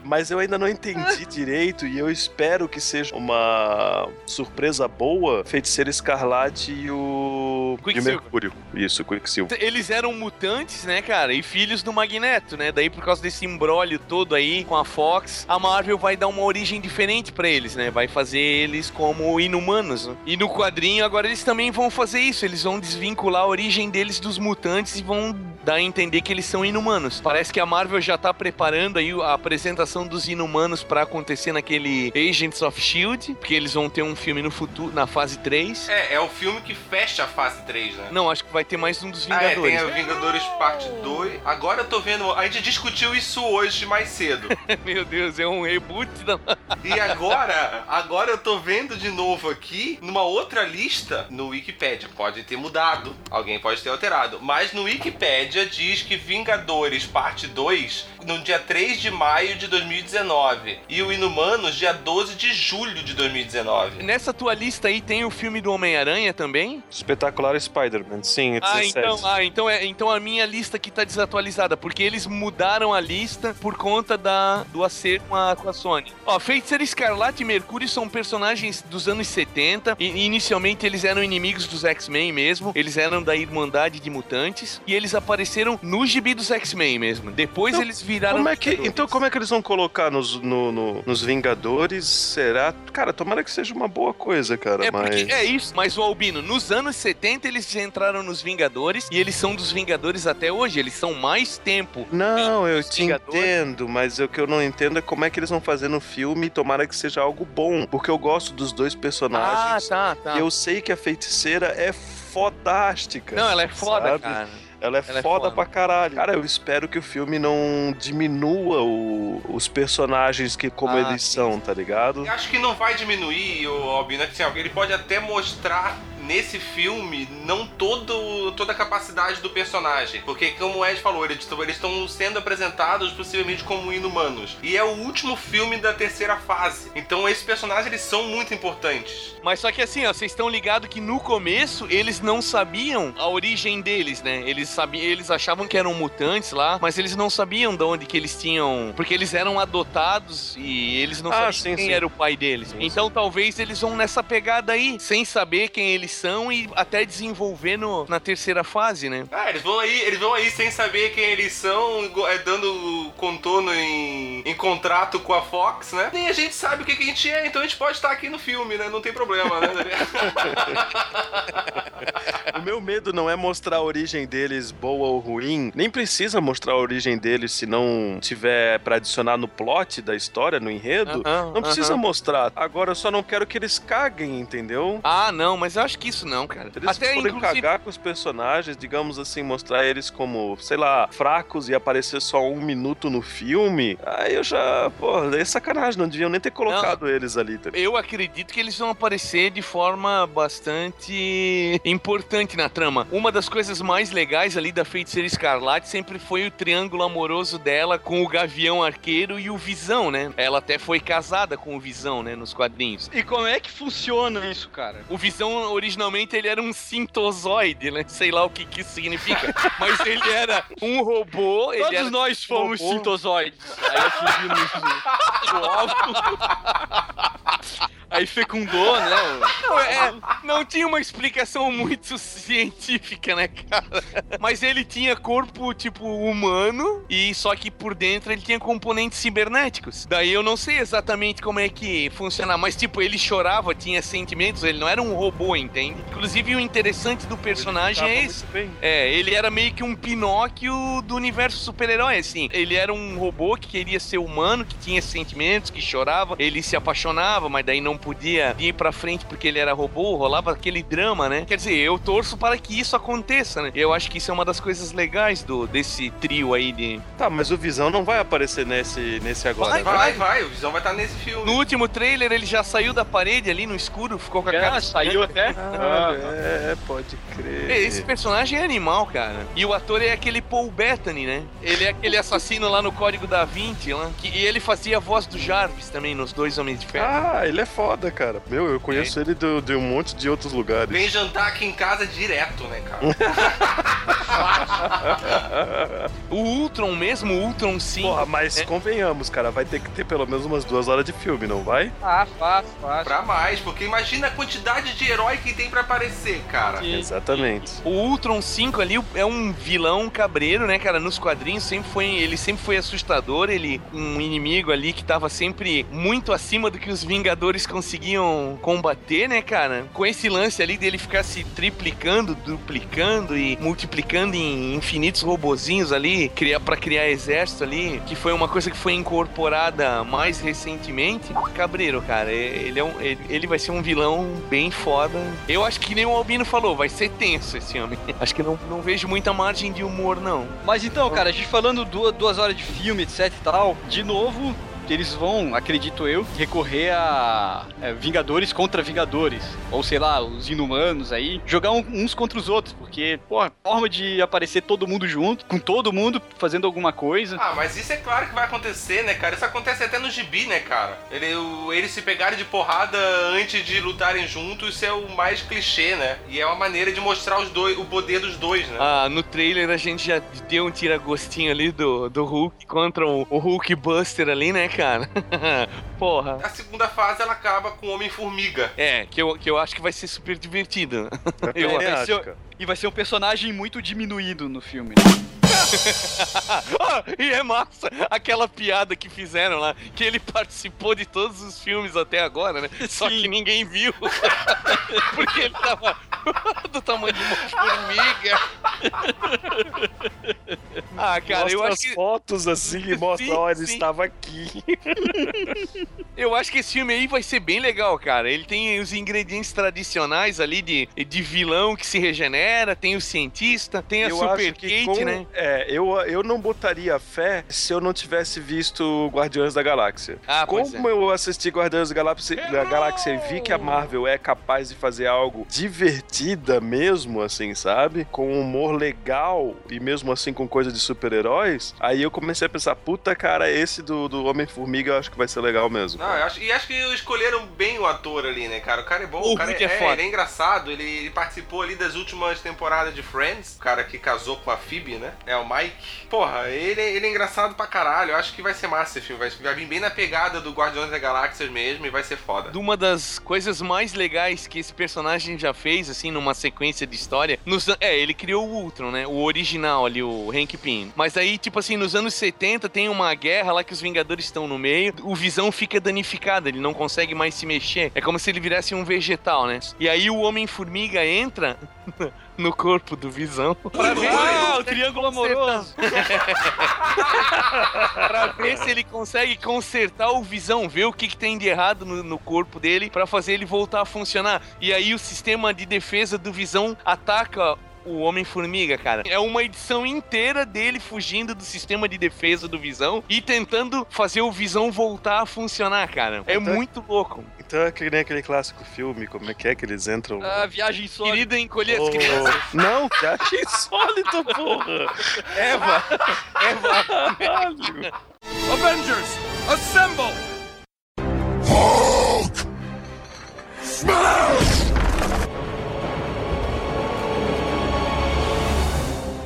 Mas eu ainda não entendi direito e eu espero que seja uma surpresa boa. Feiticeiro Escarlate e o. E o Quicksilver. Mercúrio. Isso, Quicksilver. Eles eram mutantes, né, cara? E filhos do Magneto, né? Daí, por causa desse embrólio todo aí com a Fox, a Marvel vai dar uma origem diferente pra eles, né? Vai fazer eles como inumanos. né? E no quadrinho, agora eles também vão fazer isso. Eles vão desvincular a origem deles dos mutantes e vão dar a entender que eles são inumanos. Parece que a Marvel já tá preparando aí a apresentação dos inumanos pra acontecer naquele Agents of Shield, porque eles vão ter um filme no futuro, na fase 3. É, é o filme que fecha a fase 3, né? Não, acho que vai ter mais um dos Ah, é, Vingadores. tem a Vingadores Parte 2. Agora eu tô vendo. A gente discutiu isso hoje mais cedo. *laughs* Meu Deus, é um reboot da E agora, agora eu tô vendo de novo aqui, numa outra lista, no Wikipedia. Pode ter mudado, alguém pode ter alterado. Mas no Wikipedia diz que Vingadores Parte 2, no dia 3 de maio de 2019. E o Inumanos, dia 12 de julho de 2019. Nessa tua lista aí tem o filme do Homem-Aranha também? Espetacular Spider-Man, sim, é Ah 17. então, ah, então, é, então a minha lista aqui tá desatualizada, porque eles mudaram a lista por conta da, do acerto com a, com a Sony. Ó, Feiticeiro Escarlate e Mercúrio são personagens dos anos 70, e inicialmente eles eram inimigos dos X-Men mesmo, eles eram da Irmandade de Mutantes, e eles apareceram no gibi dos X-Men mesmo. Depois Então, eles viraram... Como é que, então como é que eles vão colocar nos, no- no- nos Vingadores? Será? Cara, tomara que seja uma boa coisa, cara, É, mas... porque é isso, mas o Albino, nos anos 70 eles entraram nos Vingadores e eles são dos Vingadores até hoje, eles são mais tempo. Não, eu te Vingadores. entendo, mas o que eu não entendo é como é que eles vão fazer no filme e tomara que seja algo bom. Porque eu gosto dos dois Ah, personagens tá, tá. e eu sei que a feiticeira é fodástica. Não, ela é foda, sabe? cara. Ela é Ela é foda foda. pra caralho. Cara, eu espero que o filme não diminua o- os personagens que como Ah, eles sim, são, tá ligado? Eu acho que não vai diminuir o Albino, assim, ó, ele pode até mostrar nesse filme não todo, toda a capacidade do personagem. Porque, como o Ed falou, eles estão sendo apresentados possivelmente como inumanos. E é o último filme da terceira fase. Então esses personagens eles são muito importantes. Mas só que assim, ó, vocês estão ligados que no começo eles não sabiam a origem deles, né? Eles sabiam, eles achavam que eram mutantes lá, mas eles não sabiam de onde que eles tinham, porque eles eram adotados e eles não Ah, sabiam sim, quem sim. era o pai deles. então talvez eles vão nessa pegada aí, sem saber quem eles são e até desenvolver no- na terceira fase, né? Ah, eles vão aí, eles vão aí sem saber quem eles são, é, dando contorno em, em contrato com a Fox, né? Nem a gente sabe o que, que a gente é, então a gente pode estar aqui no filme, né? Não tem problema, né? *laughs* O meu medo não é mostrar a origem deles boa ou ruim, nem precisa mostrar a origem deles se não tiver pra adicionar no plot da história, no enredo. Aham, Não precisa aham. mostrar. Agora eu só não quero que eles caguem, entendeu? Ah, não, mas eu acho que isso não, cara. Se eles Até forem inclusive cagar com os personagens, digamos assim, mostrar eles como, sei lá, fracos e aparecer só um minuto no filme, aí eu já, pô, é sacanagem, não deviam nem ter colocado eles ali. Tá? Eu acredito que eles vão aparecer de forma bastante importante na trama. Uma das coisas mais legais ali da Feiticeira Escarlate sempre foi o triângulo amoroso dela com o Gavião Arqueiro e o Visão, né? Ela até foi casada com o Visão, né, nos quadrinhos. E como é que funciona isso, cara? O Visão, originalmente, ele era um sintozoide, né? Sei lá o que, que isso significa. Mas ele era um robô. Todos era... nós fomos robô. sintozoides. Aí atingimos o, o alvo. Aí fecundou, né? Não, é, não tinha uma explicação muito científica, né, cara? Mas ele tinha corpo, tipo, humano, e só que por dentro ele tinha componentes cibernéticos. Daí eu não sei exatamente como é que funciona, mas, tipo, ele chorava, tinha sentimentos, ele não era um robô, entende? Inclusive, o interessante do personagem é muito esse. bem. É, ele era meio que um Pinóquio do universo super-herói, assim. Ele era um robô que queria ser humano, que tinha sentimentos, que chorava, ele se apaixonava, mas daí não podia ir pra frente porque ele era robô, rolava aquele drama, né? Quer dizer, eu torço para que isso aconteça, né? Eu acho que isso é uma das coisas legais do desse trio aí de. Tá, mas o Visão não vai aparecer nesse, nesse agora. Vai, né? Vai, vai, o Visão vai estar nesse filme. No último trailer ele já saiu da parede ali no escuro, ficou com a Ah, cara. saiu até? Ah, é, pode crer. Esse personagem é animal, cara. E o ator é aquele Paul Bettany, né? Ele é aquele assassino lá no Código da Vinci, lá. Que, e ele fazia a voz do Jarvis também nos Dois Homens de Ferro. Ah, ele é foda, cara. Meu, eu conheço ele do- de um monte de outros lugares. Vem jantar aqui em casa direto, né, cara? *laughs* *laughs* O Ultron mesmo, o Ultron sim. Porra, mas É. convenhamos, cara, vai ter que ter pelo menos umas duas horas de filme, não vai? Ah, fácil, fácil. pra mais, porque imagina a quantidade de herói que tem pra aparecer, cara. Exatamente. O Ultron 5 ali é um vilão cabreiro, né, cara? Nos quadrinhos sempre foi, ele sempre foi assustador, ele um inimigo ali que tava sempre muito acima do que os Vingadores conseguiam combater, né, cara? Com esse lance ali dele ficar se triplicando, duplicando e multiplicando em infinitos robozinhos ali, criar para criar exército ali, que foi uma coisa que foi incorporada mais recentemente. Cabreiro, cara, ele é um, ele, ele vai ser um vilão bem foda. Eu acho que nem o Albino falou, vai ser tenso esse homem. *laughs* Acho que não, não vejo muita margem de humor, não. Mas então, cara, a gente falando duas, duas horas de filme, etc e tal, de novo, eles vão, acredito eu, recorrer a é, Vingadores contra Vingadores. Ou sei lá, os inumanos aí, jogar um- uns contra os outros, porque, pô, forma de aparecer todo mundo junto, com todo mundo fazendo alguma coisa. Ah, mas isso é claro que vai acontecer, né, cara? Isso acontece até no gibi, né, cara? Ele, o- eles se pegarem de porrada antes de lutarem juntos, isso é o mais clichê, né? E é uma maneira de mostrar os dois, o poder dos dois, né? Ah, no trailer a gente já deu um tira-gostinho ali do, do Hulk contra o, o Hulk Buster ali, né, cara? *laughs* Porra. A segunda fase ela acaba com o Homem-Formiga. É, que eu, que eu acho que vai ser super divertido. Eu *laughs* vai acho, cara. E vai ser um personagem muito diminuído no filme. *laughs* Ah, e é massa aquela piada que fizeram lá, que ele participou de todos os filmes até agora, né? Só Sim. que ninguém viu. *laughs* Porque ele tava *laughs* do tamanho de uma formiga. Ah, cara, mostra eu acho as que fotos assim e mostra, Sim, ele sim. estava aqui. eu acho que esse filme aí vai ser bem legal, cara. Ele tem os ingredientes tradicionais ali de, de vilão que se regenera, tem o cientista, tem a eu Super acho que Kate, com- né? É, eu, eu não botaria fé se eu não tivesse visto Guardiões da Galáxia. Ah, Como eu assisti Guardiões da Galáxia, da Galáxia e vi que a Marvel é capaz de fazer algo divertida mesmo, assim, sabe? Com humor legal e mesmo assim com coisa de super-heróis, aí eu comecei a pensar, puta cara, esse do, do Homem-Formiga eu acho que vai ser legal mesmo. Não, eu acho, e acho que escolheram bem o ator ali, né, cara? O cara é bom, O o cara é, é foda. ele é engraçado, ele, ele participou ali das últimas temporadas de Friends, o cara que casou com a Phoebe, né? É o Mike. Porra, ele, ele é engraçado pra caralho, eu acho que vai ser massa esse filme, vai, vai vir bem na pegada do Guardiões da Galáxia mesmo e vai ser foda. uma das coisas mais legais que esse personagem já fez, assim, numa sequência de história. Nos, é, ele criou o Ultron, né? O original ali, o Hank Pym. Mas aí, tipo assim, nos anos 70 tem uma guerra lá que os Vingadores estão no meio. O Visão fica danificado, ele não consegue mais se mexer. É como se ele virasse um vegetal, né? E aí o Homem-Formiga entra *laughs* no corpo do Visão *laughs* pra ver, Ah, o triângulo amoroso! *laughs* pra ver se ele consegue consertar o Visão, ver o que, que tem de errado no, no corpo dele pra fazer ele voltar a funcionar. E aí o sistema de defesa do Visão ataca o Homem-Formiga, cara. É uma edição inteira dele fugindo do sistema de defesa do Visão e tentando fazer o Visão voltar a funcionar, cara. É Então- muito louco. Então é que nem aquele clássico filme, como é que é que eles entram... A viagem sólida. Querido encolher as Oh, crianças. *laughs* Não, que achei insólito, porra! Eva, Eva. Caralho. Avengers, assemble! Hulk! Smash!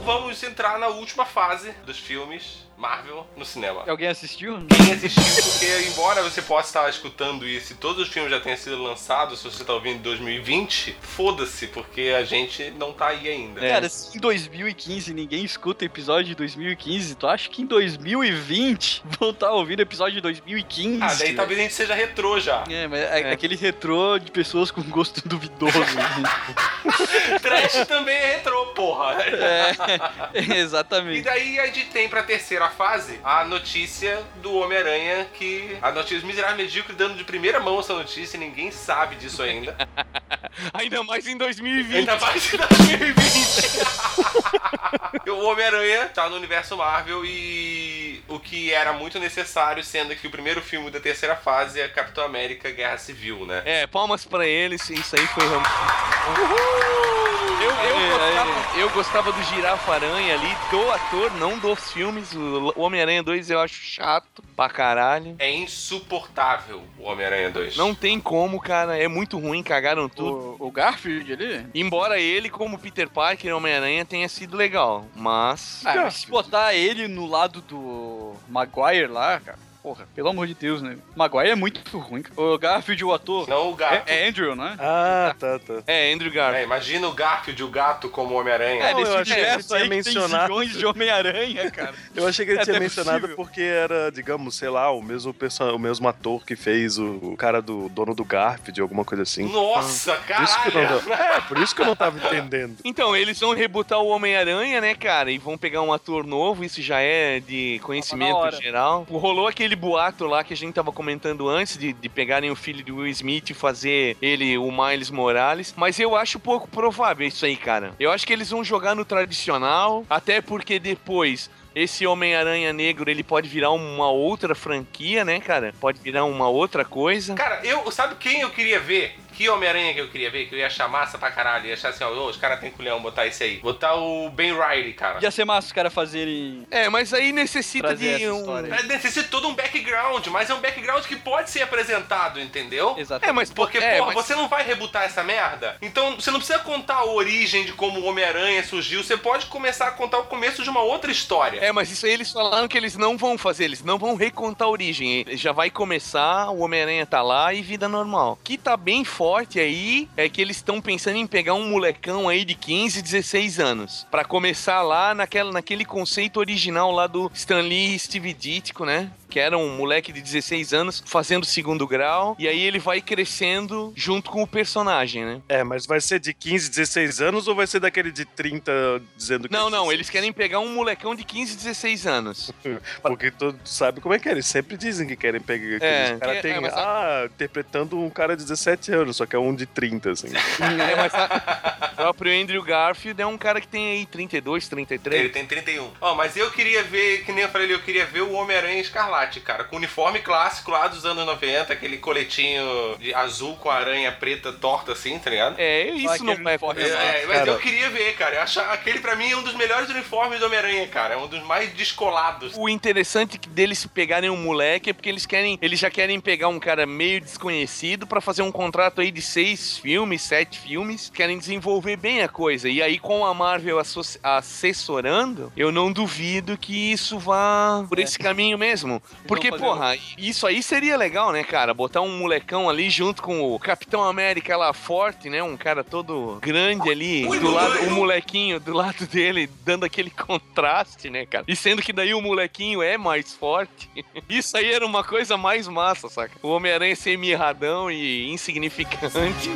Vamos entrar na última fase dos filmes Marvel no cinema. Alguém assistiu? Quem assistiu, porque embora você possa estar escutando isso e todos os filmes já tenham sido lançados, se você está ouvindo em 2020, foda-se, porque a gente não tá aí ainda. Cara, se em 2015 ninguém escuta episódio de 2015, tu acha que em 2020 vão estar ouvindo episódio de 2015? Ah, daí talvez a gente seja retrô já. É, mas é, aquele retrô de pessoas com gosto duvidoso. *laughs* Trash também é retrô, porra. é, *laughs* E exatamente. daí a gente tem pra terceira fase, a notícia do Homem-Aranha que. A notícia miserável medíocre dando de primeira mão essa notícia, ninguém sabe disso ainda. *laughs* Ainda mais em 2020. Ainda mais em 2020. *laughs* *laughs* o Homem-Aranha tá no universo Marvel e o que era muito necessário, sendo que o primeiro filme da terceira fase é Capitão América Guerra Civil, né? É, palmas pra eles, isso aí foi realmente. Eu, eu, gostava, eu gostava do Girafa Aranha ali, do ator, não dos filmes. O Homem-Aranha 2 eu acho chato pra caralho. É insuportável o Homem-Aranha 2. Não tem como, cara. É muito ruim, cagaram tudo. O, o Garfield ali? Embora ele, como Peter Parker e Homem-Aranha, tenha sido legal. Mas. Ah, mas se botar ele no lado do Maguire lá, cara. Porra, pelo amor de Deus, né? Maguire é muito ruim. cara. O Garfield, o ator. Não o gato. É, é Andrew, né? Ah, tá, tá. É, Andrew Garfield. É, imagina o Garfield, o gato, como Homem-Aranha. É, Não, eu desse achei que universo ele aí tinha que tem mencionado. zilhões de Homem-Aranha, cara. *laughs* Eu achei que ele É tinha mencionado possível. porque era, digamos, sei lá, o mesmo, perso- o mesmo ator que fez o, o cara do dono do Garfield, alguma coisa assim. Nossa, Por isso que eu caralho! não, é, por isso que eu não tava entendendo. *laughs* Então, eles vão rebutar o Homem-Aranha, né, cara? E vão pegar um ator novo, isso já é de conhecimento geral. Rolou aquele boato lá que a gente tava comentando antes, de, de pegarem o filho do Will Smith e fazer ele o Miles Morales. Mas eu acho pouco provável isso aí, cara. Eu acho que eles vão jogar no tradicional, até porque depois. Esse Homem-Aranha Negro, ele pode virar uma outra franquia, né, cara? Pode virar uma outra coisa. Cara, eu, sabe quem eu queria ver? Que Homem-Aranha que eu queria ver? Que eu ia achar massa pra caralho. Ia achar assim, ó, ô, os caras têm culhão botar esse aí. Botar o Ben Riley, cara. Ia ser massa os caras fazerem. É, mas aí necessita Trazer de um... É, necessita todo um background, mas é um background que pode ser apresentado, entendeu? Exato. É, mas Porque, é, porra, mas- você não vai rebutar essa merda. Então, você não precisa contar a origem de como o Homem-Aranha surgiu. Você pode começar a contar o começo de uma outra história. É, mas isso aí eles falaram que eles não vão fazer, eles não vão recontar a origem. Já vai começar, o Homem-Aranha tá lá e vida normal. Que tá bem forte aí é que eles estão pensando em pegar um molecão aí de 15, 16 anos. Pra começar lá naquela, naquele conceito original lá do Stan Lee e Steve Ditko, né? Que era um moleque de 16 anos fazendo segundo grau. E aí ele vai crescendo junto com o personagem, né? É, mas vai ser de 15, 16 anos ou vai ser daquele de 30 dizendo que Não, é não, 16? eles querem pegar um molecão de 15, 16 anos. *laughs* Porque tu sabe como é que é, eles sempre dizem que querem pegar. É, que- têm. é, mas Ah, interpretando um cara de 17 anos, só que é um de 30, assim. *laughs* É, mas a- *laughs* o próprio Andrew Garfield é um cara que tem aí 32, Ele 33. tem 31. Ó, mas eu queria ver, que nem eu falei, ali, eu queria ver o Homem-Aranha Escarlate, cara, com o uniforme clássico lá dos anos 90, aquele coletinho de azul com a aranha preta torta assim, tá ligado? É, isso Aquele não uniforme É, é, mas Cara. eu queria ver, cara. Eu acho, aquele pra mim é um dos melhores uniformes do Homem-Aranha, cara. É um dos mais descolados. O interessante que deles pegarem um moleque é porque eles querem, eles já querem pegar um cara meio desconhecido pra fazer um contrato aí de seis filmes, sete filmes, querem desenvolver bem a coisa. E aí com a Marvel assessorando, eu não duvido que isso vá por esse caminho mesmo. Porque, porra, isso aí seria legal, né, cara? Botar um molecão ali junto com o Capitão América lá forte, né? Um cara todo grande ali, do lado, o molequinho do lado dele, dando aquele *laughs* contraste, né, cara? E sendo que daí o molequinho é mais forte. *laughs* Isso aí era uma coisa mais massa, saca? O Homem-Aranha ser mirradão e insignificante marcante.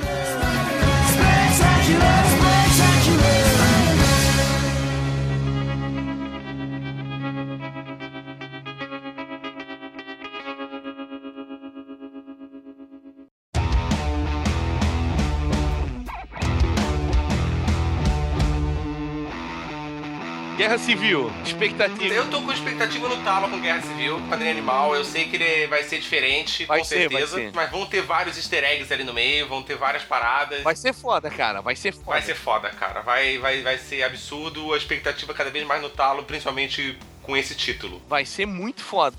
Guerra Civil, expectativa. Eu tô com expectativa no talo com Guerra Civil, quadrinho animal. Eu sei que ele vai ser diferente, Vai com ser, certeza. Mas vão ter vários easter eggs ali no meio, vão ter várias paradas. Vai ser foda, cara. Vai ser foda. Vai ser foda, cara. Vai, vai, vai ser absurdo. A expectativa cada vez mais no talo, principalmente com esse título. Vai ser muito foda.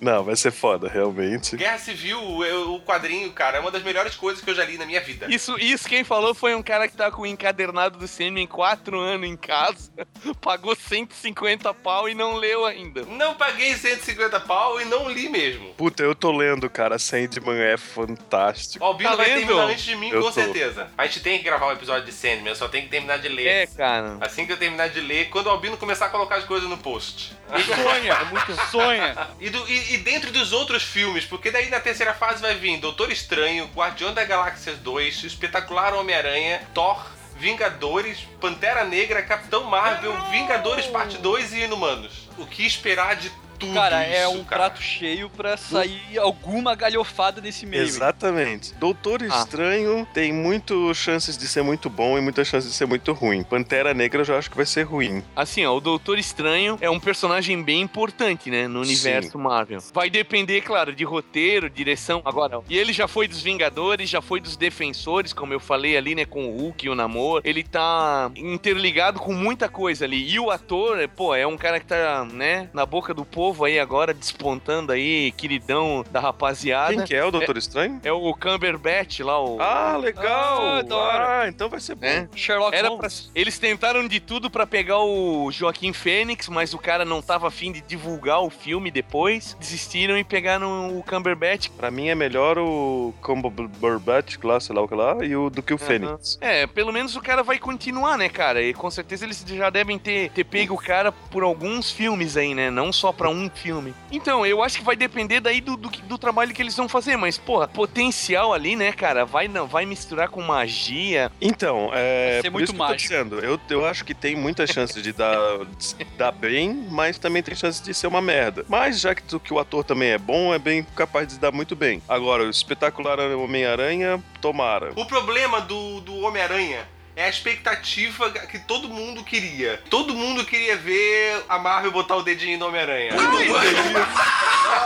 Não, vai ser foda, realmente. Guerra Civil, eu- o quadrinho, cara, é uma das melhores coisas que eu já li na minha vida. Isso, isso quem falou foi um cara que tá com o encadernado do Sandman quatro anos em casa, *laughs* pagou 150 pau e não leu ainda. Não paguei 150 pau e não li mesmo. Puta, eu tô lendo, cara. Sandman é fantástico. O Albino Tá vai lendo? terminar antes de mim, Eu com tô. certeza. A gente tem que gravar um episódio de Sandman, eu só tenho que terminar de ler. É, cara. Assim que eu terminar de ler, quando o Albino começar a colocar as coisas no post. Sonha, é muito sonha. E, do- e- e dentro dos outros filmes, porque daí na terceira fase vai vir Doutor Estranho, Guardião da Galáxia 2, Espetacular Homem-Aranha, Thor, Vingadores, Pantera Negra, Capitão Marvel, Vingadores Parte 2 e Inumanos. O que esperar de tudo Cara, isso, é um cara? prato cheio pra sair alguma galhofada desse meio. Exatamente. Doutor Ah. Estranho tem muito chances de ser muito bom e muitas chances de ser muito ruim. Pantera Negra eu já acho que vai ser ruim. Assim, ó, o Doutor Estranho é um personagem bem importante, né, no universo Marvel. Vai depender, claro, de roteiro, direção. Agora, e ele já foi dos Vingadores, já foi dos Defensores, como eu falei ali, né, com o Hulk e o Namor. Ele tá interligado com muita coisa ali. E o ator, é, pô, é um cara que tá, né, na boca do povo aí agora, despontando aí, queridão da rapaziada. Quem que é o Doutor Estranho? É o Cumberbatch lá, o... Ah, legal! Ah. Ah, então vai ser bom. né? Sherlock Era Holmes. pra- Eles tentaram de tudo pra pegar o Joaquim Fênix, mas o cara não tava afim de divulgar o filme depois. Desistiram e pegaram o Cumberbatch. Pra mim é melhor o Combo Burbatch lá, sei lá o que lá, e o do que o Aham. Fênix. É, pelo menos o cara vai continuar, né, cara? E com certeza eles já devem ter, ter pego o cara por alguns filmes aí, né? Não só pra um filme. Então, eu acho que vai depender daí do, do, do trabalho que eles vão fazer, mas, porra, potencial ali, né, cara? Vai, não, vai misturar com magia. Então, é. Vai ser por muito isso que eu tô mágico. dizendo, eu, eu acho que tem muita chance de dar, de *laughs* dar bem, mas também tem chance de ser uma merda. Mas já que, tu- que o ator também é bom, é bem capaz de dar muito bem. Agora, o espetacular Homem-Aranha, tomara. O problema do, do Homem-Aranha é a expectativa que todo mundo queria. Todo mundo queria ver a Marvel botar o dedinho no Homem-Aranha.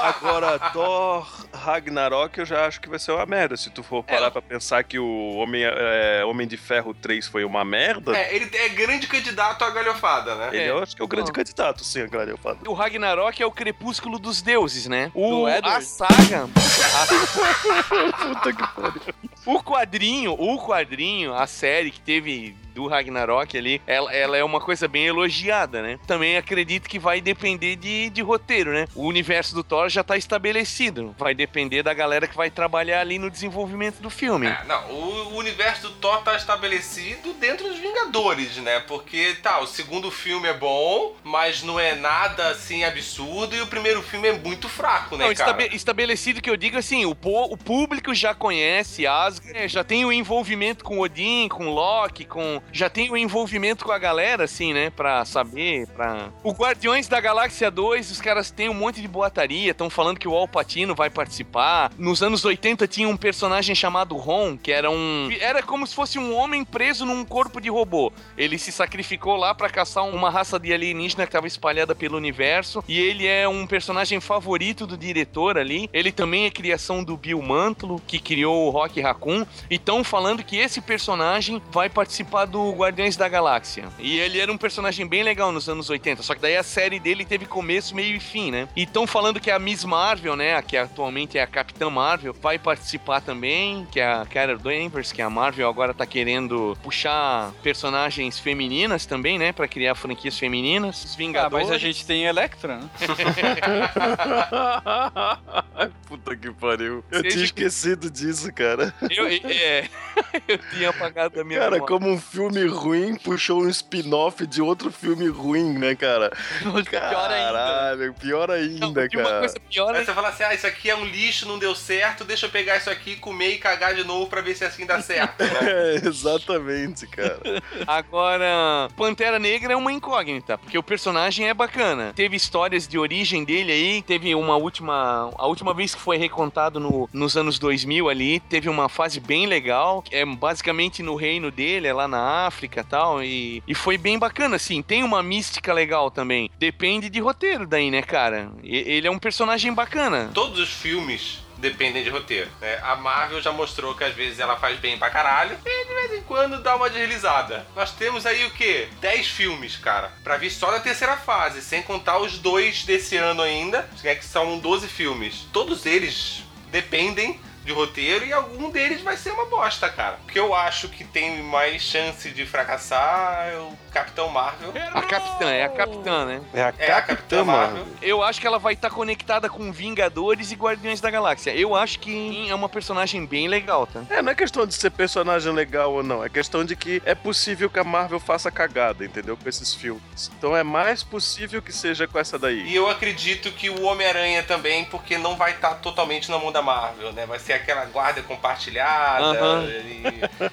Agora, Thor Ragnarok eu já acho que vai ser uma merda. Se tu for parar É. pra pensar que o Homem, é, Homem de Ferro 3 foi uma merda, É, ele é grande candidato à galhofada, né? ele É. eu acho que é o grande candidato, sim, a eu falo. O Ragnarok é o crepúsculo dos deuses, né? O, a saga. *laughs* Puta que pariu. O quadrinho, o quadrinho, a série que teve maybe do Ragnarok ali, ela, ela é uma coisa bem elogiada, né? Também acredito que vai depender de, de roteiro, né? O universo do Thor já tá estabelecido. Vai depender da galera que vai trabalhar ali no desenvolvimento do filme. É, não, o, o universo do Thor tá estabelecido dentro dos Vingadores, né? Porque, tá, o segundo filme é bom, mas não é nada assim absurdo, e o primeiro filme é muito fraco, né, Não, cara? estabe- estabelecido que eu digo assim, o, o público já conhece Asgard, é, já tem o envolvimento com Odin, com Loki, com já tem o envolvimento com a galera assim, né, Pra saber, para O Guardiões da Galáxia 2, os caras têm um monte de boataria, estão falando que o Al Pacino vai participar. Nos anos 80 tinha um personagem chamado Ron, que era um era como se fosse um homem preso num corpo de robô. Ele se sacrificou lá pra caçar uma raça de alienígena que tava espalhada pelo universo e ele é um personagem favorito do diretor ali. Ele também é criação do Bill Mantlo, que criou o Rock Raccoon. E estão falando que esse personagem vai participar do Guardiões da Galáxia. E ele era um personagem bem legal nos anos 80, só que daí a série dele teve começo, meio e fim, né? E estão falando que a Miss Marvel, né, a que atualmente é a Capitã Marvel, vai participar também, que é a Carol Danvers, que a Marvel agora tá querendo puxar personagens femininas também, né, Pra criar franquias femininas. Os Ah, Vingadores. mas a gente tem Electra, né? *laughs* Puta que pariu. Eu Seja tinha que- esquecido disso, cara. Eu, é, *laughs* eu tinha apagado da minha Cara, memória. como um filme ruim puxou um spin-off de outro filme ruim, né, cara? Pior ainda. Caralho, pior Não, ainda, uma cara. coisa pior Aí você fala assim, ah, isso aqui é um lixo, não deu certo, deixa eu pegar isso aqui, comer e cagar de novo pra ver se assim dá certo, né? *laughs* É, exatamente, cara. Agora, Pantera Negra é uma incógnita, porque o personagem é bacana. Teve histórias de origem dele aí, teve uma última. A última vez que foi recontado no- nos anos 2000 ali, teve uma fase bem legal. É basicamente no reino dele, é lá na África tal. E, e foi bem bacana, assim. Tem uma mística legal também. Depende de roteiro daí, né, cara? E- ele é um personagem bacana. Todos os filmes dependem de roteiro. né? A Marvel já mostrou que às vezes ela faz bem pra caralho e de vez em quando dá uma deslizada. Nós temos aí o quê? 10 filmes, cara, pra vir só da terceira fase, sem contar os dois desse ano ainda, que são 12 filmes. Todos eles dependem de roteiro e algum deles vai ser uma bosta, cara. O que eu acho que tem mais chance de fracassar é o Capitão Marvel. A capitã, é a capitã, né? É a É a Capitã Marvel. Marvel. Eu acho que ela vai estar conectada com Vingadores e Guardiões da Galáxia. Eu acho que é uma personagem bem legal, tá? É, não é questão de ser personagem legal ou não, é questão de que é possível que a Marvel faça cagada, entendeu? Com esses filmes. Então é mais possível que seja com essa daí. E eu acredito que o Homem-Aranha também, porque não vai estar totalmente na mão da Marvel, né? Vai ser que é aquela guarda compartilhada, e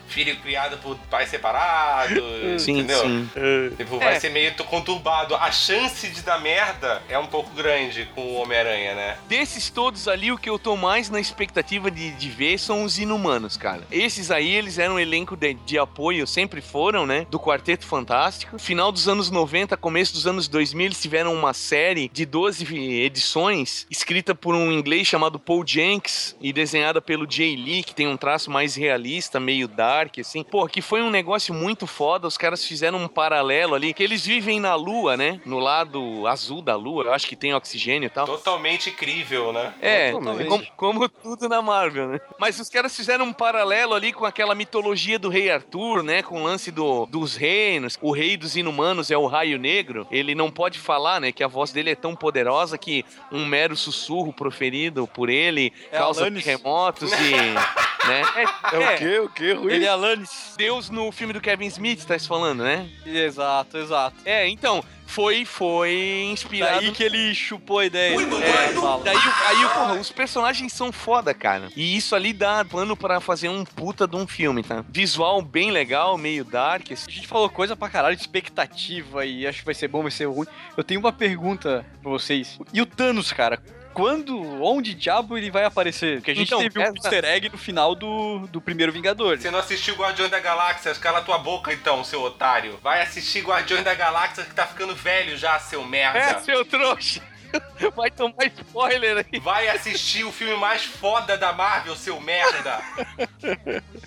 filho criado por pais separados, Sim, entendeu? sim. Tipo, vai É. ser meio conturbado. A chance de dar merda é um pouco grande com o Homem-Aranha, né? Desses todos ali, o que eu tô mais na expectativa de, de ver são os inumanos, cara. Esses aí, eles eram um elenco de, de apoio, sempre foram, né? Do Quarteto Fantástico. Final dos anos 90, começo dos anos 2000, eles tiveram uma série de 12 edições, escrita por um inglês chamado Paul Jenks e desenhada pelo Jay Lee, que tem um traço mais realista, meio dark, assim. Pô, que foi um negócio muito foda. Os caras fizeram um paralelo ali, que eles vivem na Lua, né? No lado azul da Lua, eu acho que tem oxigênio e tal. Totalmente incrível, né? É, Totalmente. como, como tudo na Marvel, né? Mas os caras fizeram um paralelo ali com aquela mitologia do rei Arthur, né? Com o lance do, dos reinos. O rei dos inumanos é o Raio Negro. Ele não pode falar, né? Que a voz dele é tão poderosa que um mero sussurro proferido por ele É causa Alanis. Terremotos *laughs* e... né? É, É, é, o quê? O quê, Rui? Ele é Alanis. Deus no filme do Kevin Smith, tá se falando, né? Exato, exato. É, então, foi, foi inspirado... Daí que ele chupou a ideia. É, fala. daí, o- aí, porra, os personagens são foda, cara. E isso ali dá plano pra fazer um puta de um filme, tá? Visual bem legal, meio dark. assim. A gente falou coisa pra caralho de expectativa e acho que vai ser bom, vai ser ruim. Eu tenho uma pergunta pra vocês. E o Thanos, cara? Quando, onde diabo ele vai aparecer? Porque a gente Então, teve um essa- easter egg no final do, do primeiro Vingadores. Você não assistiu Guardiões da Galáxia? Cala tua boca então, seu otário. Vai assistir Guardiões da Galáxia que tá ficando velho já, seu merda. É, seu trouxa. *laughs* Vai tomar spoiler aí. Vai assistir o filme mais foda da Marvel, seu merda.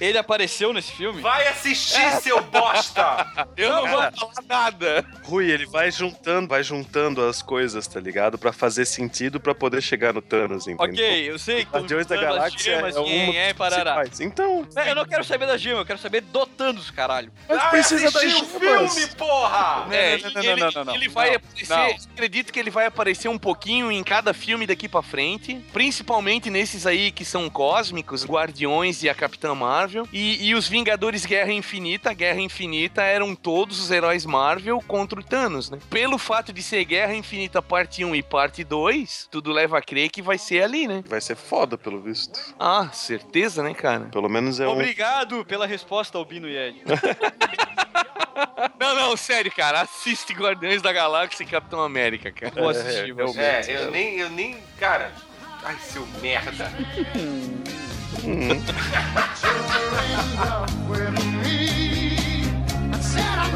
Ele apareceu nesse filme? Vai assistir, seu bosta. Eu não vou falar nada. Rui, ele vai juntando, vai juntando as coisas, tá ligado? Pra fazer sentido pra poder chegar no Thanos, entendeu? Ok, eu sei que Guardiões da Galáxia gemas, é um quem é, parará. principais. Então, É, Eu não quero saber da gema, eu quero saber do Thanos, caralho. mas precisa das assistir o gemas. filme, porra. É, não, não, ele, não, não, não, ele não. vai Não, aparecer, não. eu acredito que ele vai aparecer um pouquinho em cada filme daqui pra frente, principalmente nesses aí que são cósmicos, Guardiões e a Capitã Marvel, e, e os Vingadores Guerra Infinita, Guerra Infinita eram todos os heróis Marvel contra o Thanos, né? Pelo fato de ser Guerra Infinita parte 1 e parte 2, tudo leva a crer que vai ser ali, né? Vai ser foda, pelo visto. Ah, certeza, né, cara? Pelo menos é um... Obrigado pela resposta, Albino e Ed. *laughs* Não, não, sério, cara, assiste Guardiões da Galáxia e Capitão América, cara. Vou assistir, é, assistir. É, eu nem, eu nem, cara. Ai, seu merda. *laughs* Said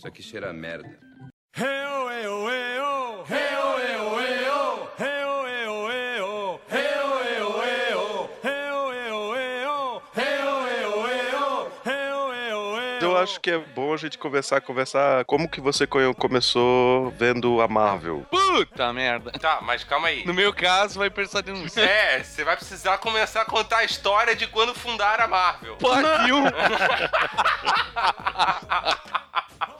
Isso aqui cheira a merda. Eu acho que é bom a gente conversar, conversar como que você co- começou vendo a Marvel. Puta merda. Tá, mas calma aí. No meu caso, vai precisar de um É, você vai precisar começar a contar a história de quando fundaram a Marvel. 1. *laughs*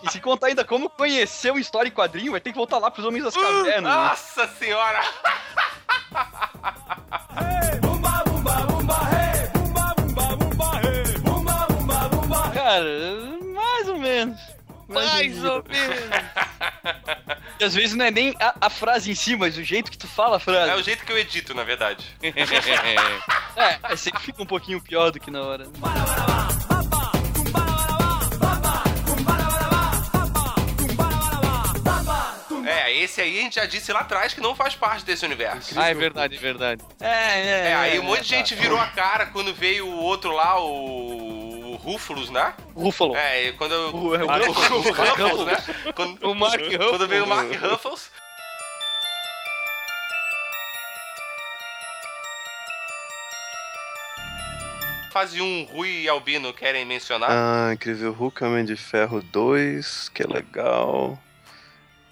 E se contar ainda como conheceu história e quadrinho, vai ter que voltar lá pros Homens das Cavernas. né? Nossa senhora! Cara, mais ou menos. Mais ou menos. E *laughs* às vezes não é nem a, a frase em si, mas o jeito que tu fala a É frase. o jeito que eu edito, na verdade. *laughs* É, é sempre fica um pouquinho pior do que na hora. É, esse aí a gente já disse lá atrás que não faz parte desse universo. ah, é verdade, é verdade. É, É, aí um monte de tá. gente virou a cara quando veio o outro lá, o. o Rúfulus, né? Ruffalo. É, e quando. O- é o Mark Ruffalo. Ruffles, né? Quando, O Mark Ruffalo. quando veio o Mark Ruffles. Fase 1, Rui e Albino querem mencionar? Ah, Incrível Hulk, Homem de Ferro 2, que é legal.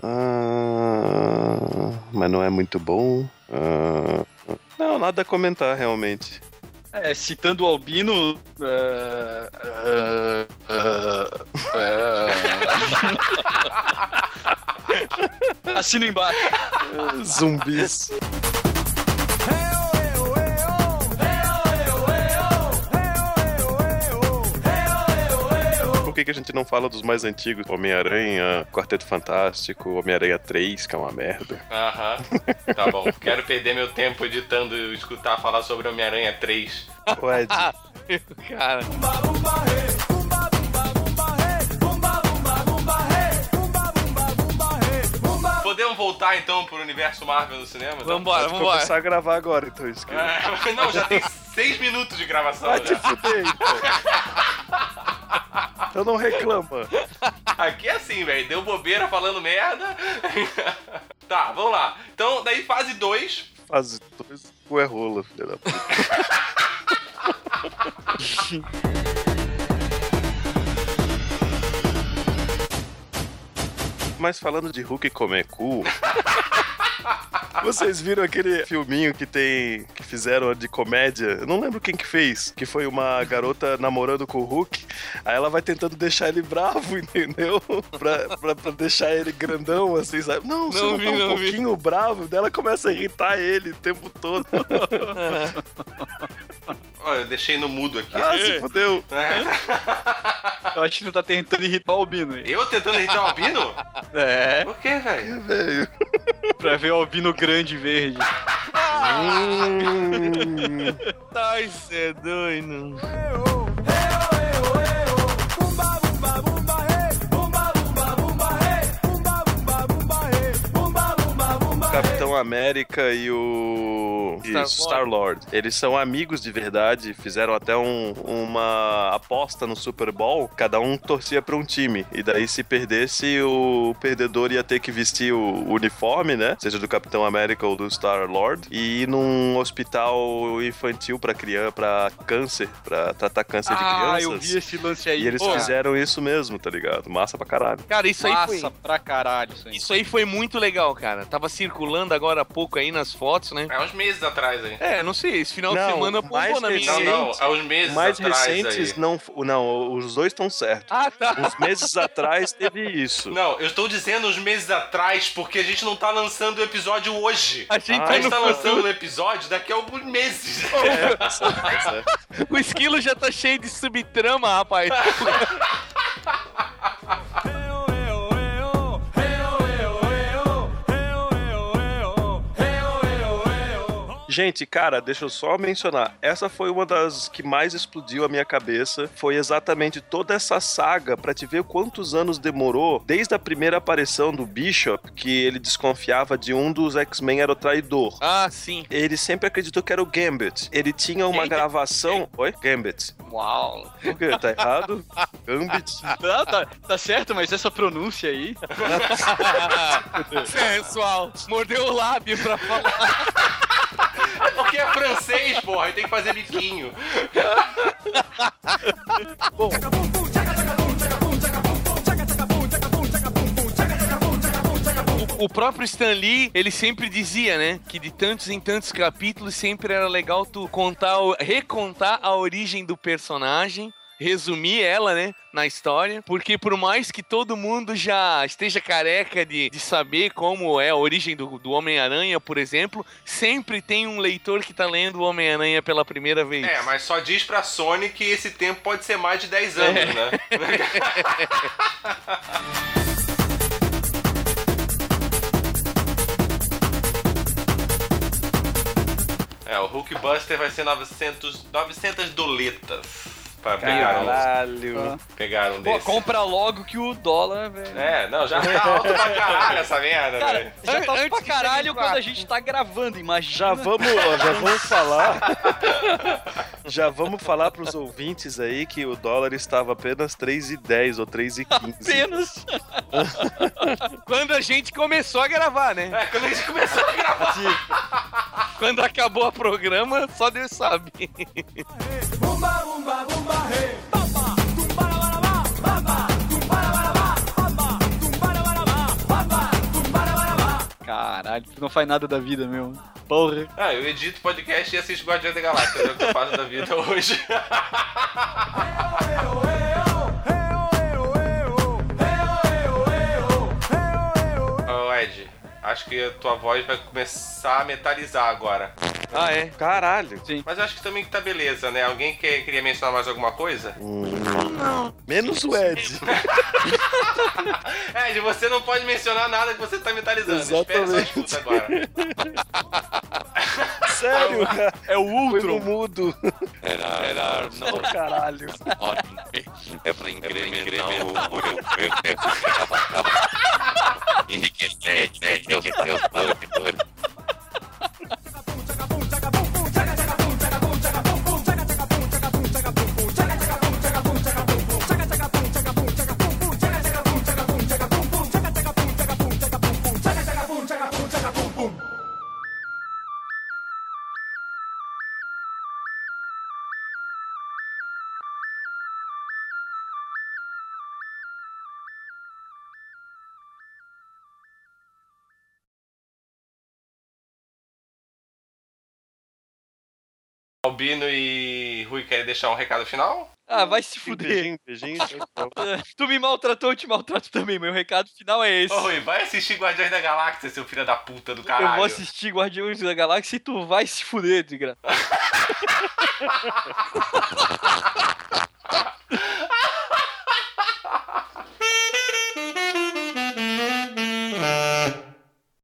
Ah, mas não é muito bom. Ah, não, nada a comentar realmente. É, citando o Albino. é, é, é. *laughs* Assina embaixo. Zumbis. Que, que a gente não fala dos mais antigos? Homem-Aranha, Quarteto Fantástico, Homem-Aranha 3, que é uma merda. Aham. Tá bom. *laughs* Quero perder meu tempo editando e escutar falar sobre Homem-Aranha 3. O Ed, *laughs* Cara, Podemos voltar então pro universo Marvel do cinema? então? vambora, pode vambora. começar a gravar agora, então. Isso que... É, *laughs* não, já tem seis minutos de gravação. Vai te Já. fuder, então. Então não reclama. Aqui é assim, velho. Deu bobeira falando merda. *laughs* tá, vamos lá. Então, daí fase 2. Faz dois cu é rola, filha da puta. *laughs* Mas falando de Hulk como é cool. Vocês viram aquele filminho que tem. que fizeram de comédia? Eu não lembro quem que fez. Que foi uma garota namorando com o Hulk. Aí ela vai tentando deixar ele bravo, *laughs* entendeu? Pra, pra, pra deixar ele grandão, assim, sabe? Não, você Não não, vi, tá um não vi. pouquinho bravo. Daí ela começa a irritar ele o tempo todo. *laughs* *laughs* Olha, eu deixei no mudo aqui. ah, se fodeu. É. Eu acho que tu tá tentando irritar o Albino aí. Eu tentando irritar o Albino? É, Por quê, velho? Velho. pra ver o Albino grande verde. Hum. Ai, cê é doido. Capitão América e o Star-Lord. Star-Lord. Eles são amigos de verdade, fizeram até um- uma aposta no Super Bowl, cada um torcia pra um time. E daí, se perdesse, o perdedor ia ter que vestir o uniforme, né? Seja do Capitão América ou do Star-Lord, e ir num hospital infantil pra criança, para câncer, pra tratar câncer de Ah, crianças. eu vi esse lance aí. E eles Pô, fizeram isso mesmo, tá ligado? Massa pra caralho. Cara, isso aí Massa foi. pra caralho isso aí. Isso aí foi muito legal, cara. Tava circulando agora há pouco aí nas fotos, né? É uns meses atrás aí. É, não sei, esse final Não, de semana bombou mais na minha. Não, não, é uns meses Mais atrás recentes, aí. não. Não, os dois estão certos. Ah, tá. Uns meses atrás teve isso. Não, eu estou dizendo uns meses atrás porque a gente não tá lançando o episódio hoje. A gente Ah, A tá gente tá lançando o episódio daqui a alguns meses. *laughs* É, certo, tá certo. O esquilo já tá cheio de subtrama, rapaz. *laughs* Gente, cara, deixa eu só mencionar. Essa foi uma das que mais explodiu a minha cabeça. Foi exatamente toda essa saga pra te ver quantos anos demorou desde a primeira aparição do Bishop, que ele desconfiava de um dos X-Men era o traidor. Ah, sim. Ele sempre acreditou que era o Gambit. Ele tinha uma Eita. gravação. Oi? Gambit. Uau. Por quê? Tá errado? *laughs* Gambit. Não, tá, tá certo, mas essa pronúncia aí. *laughs* Sensual. Mordeu o lábio pra falar. *laughs* *laughs* Porque é francês, porra, aí tem que fazer biquinho. O, o próprio Stan Lee, ele sempre dizia, né? Que de tantos em tantos capítulos sempre era legal tu contar, recontar a origem do personagem. Resumir ela, né, na história, porque por mais que todo mundo já esteja careca de, de saber como é a origem do, do Homem-Aranha, por exemplo, sempre tem um leitor que tá lendo o Homem-Aranha pela primeira vez. É, mas só diz pra Sony que esse tempo pode ser mais de 10 anos, né? *laughs* É, o Hulkbuster vai ser 900, 900 doletas pra pegar um, Caralho. pegar um Pô, desses. compra logo que o dólar, velho. É, não, já tá alto pra caralho essa merda, Cara, velho. já tá Antes pra caralho 2004. quando a gente tá gravando, imagina. Já vamos, ó, já vamos falar. Já vamos falar pros ouvintes aí que o dólar estava apenas 3,10 ou 3,15. Apenas. *laughs* Quando a gente começou a gravar, né? É, quando a gente começou a gravar. Quando acabou o programa, só Deus sabe. Caralho, tu não faz nada da vida mesmo. Porra. Ah, eu edito podcast e assisto Guardiões da Galáxia. É o que eu faço da vida hoje. *laughs* Ô, Ed, acho que a tua voz vai começar a metalizar agora. Ah, é? Caralho. Mas eu acho que também que tá beleza, né? Alguém quer, queria mencionar mais alguma coisa? Menos o Ed. *laughs* Ed, você não pode mencionar nada que você tá metalizando. Espera só Exatamente. escuta agora. *laughs* Sério? É o Foi Ultron. mudo. Era, era, *laughs* não, Caralho. é pra incrementar o né? Eu, eu, eu, Albino e Rui querem deixar um recado final? Ah, vai se fuder. Tchau. *laughs* Tu me maltratou, eu te maltrato também. Meu recado final é esse. Ô, Rui, vai assistir Guardiões da Galáxia, seu filho da puta do Eu caralho. vou assistir Guardiões da Galáxia e tu vai se fuder, desgraça. *laughs*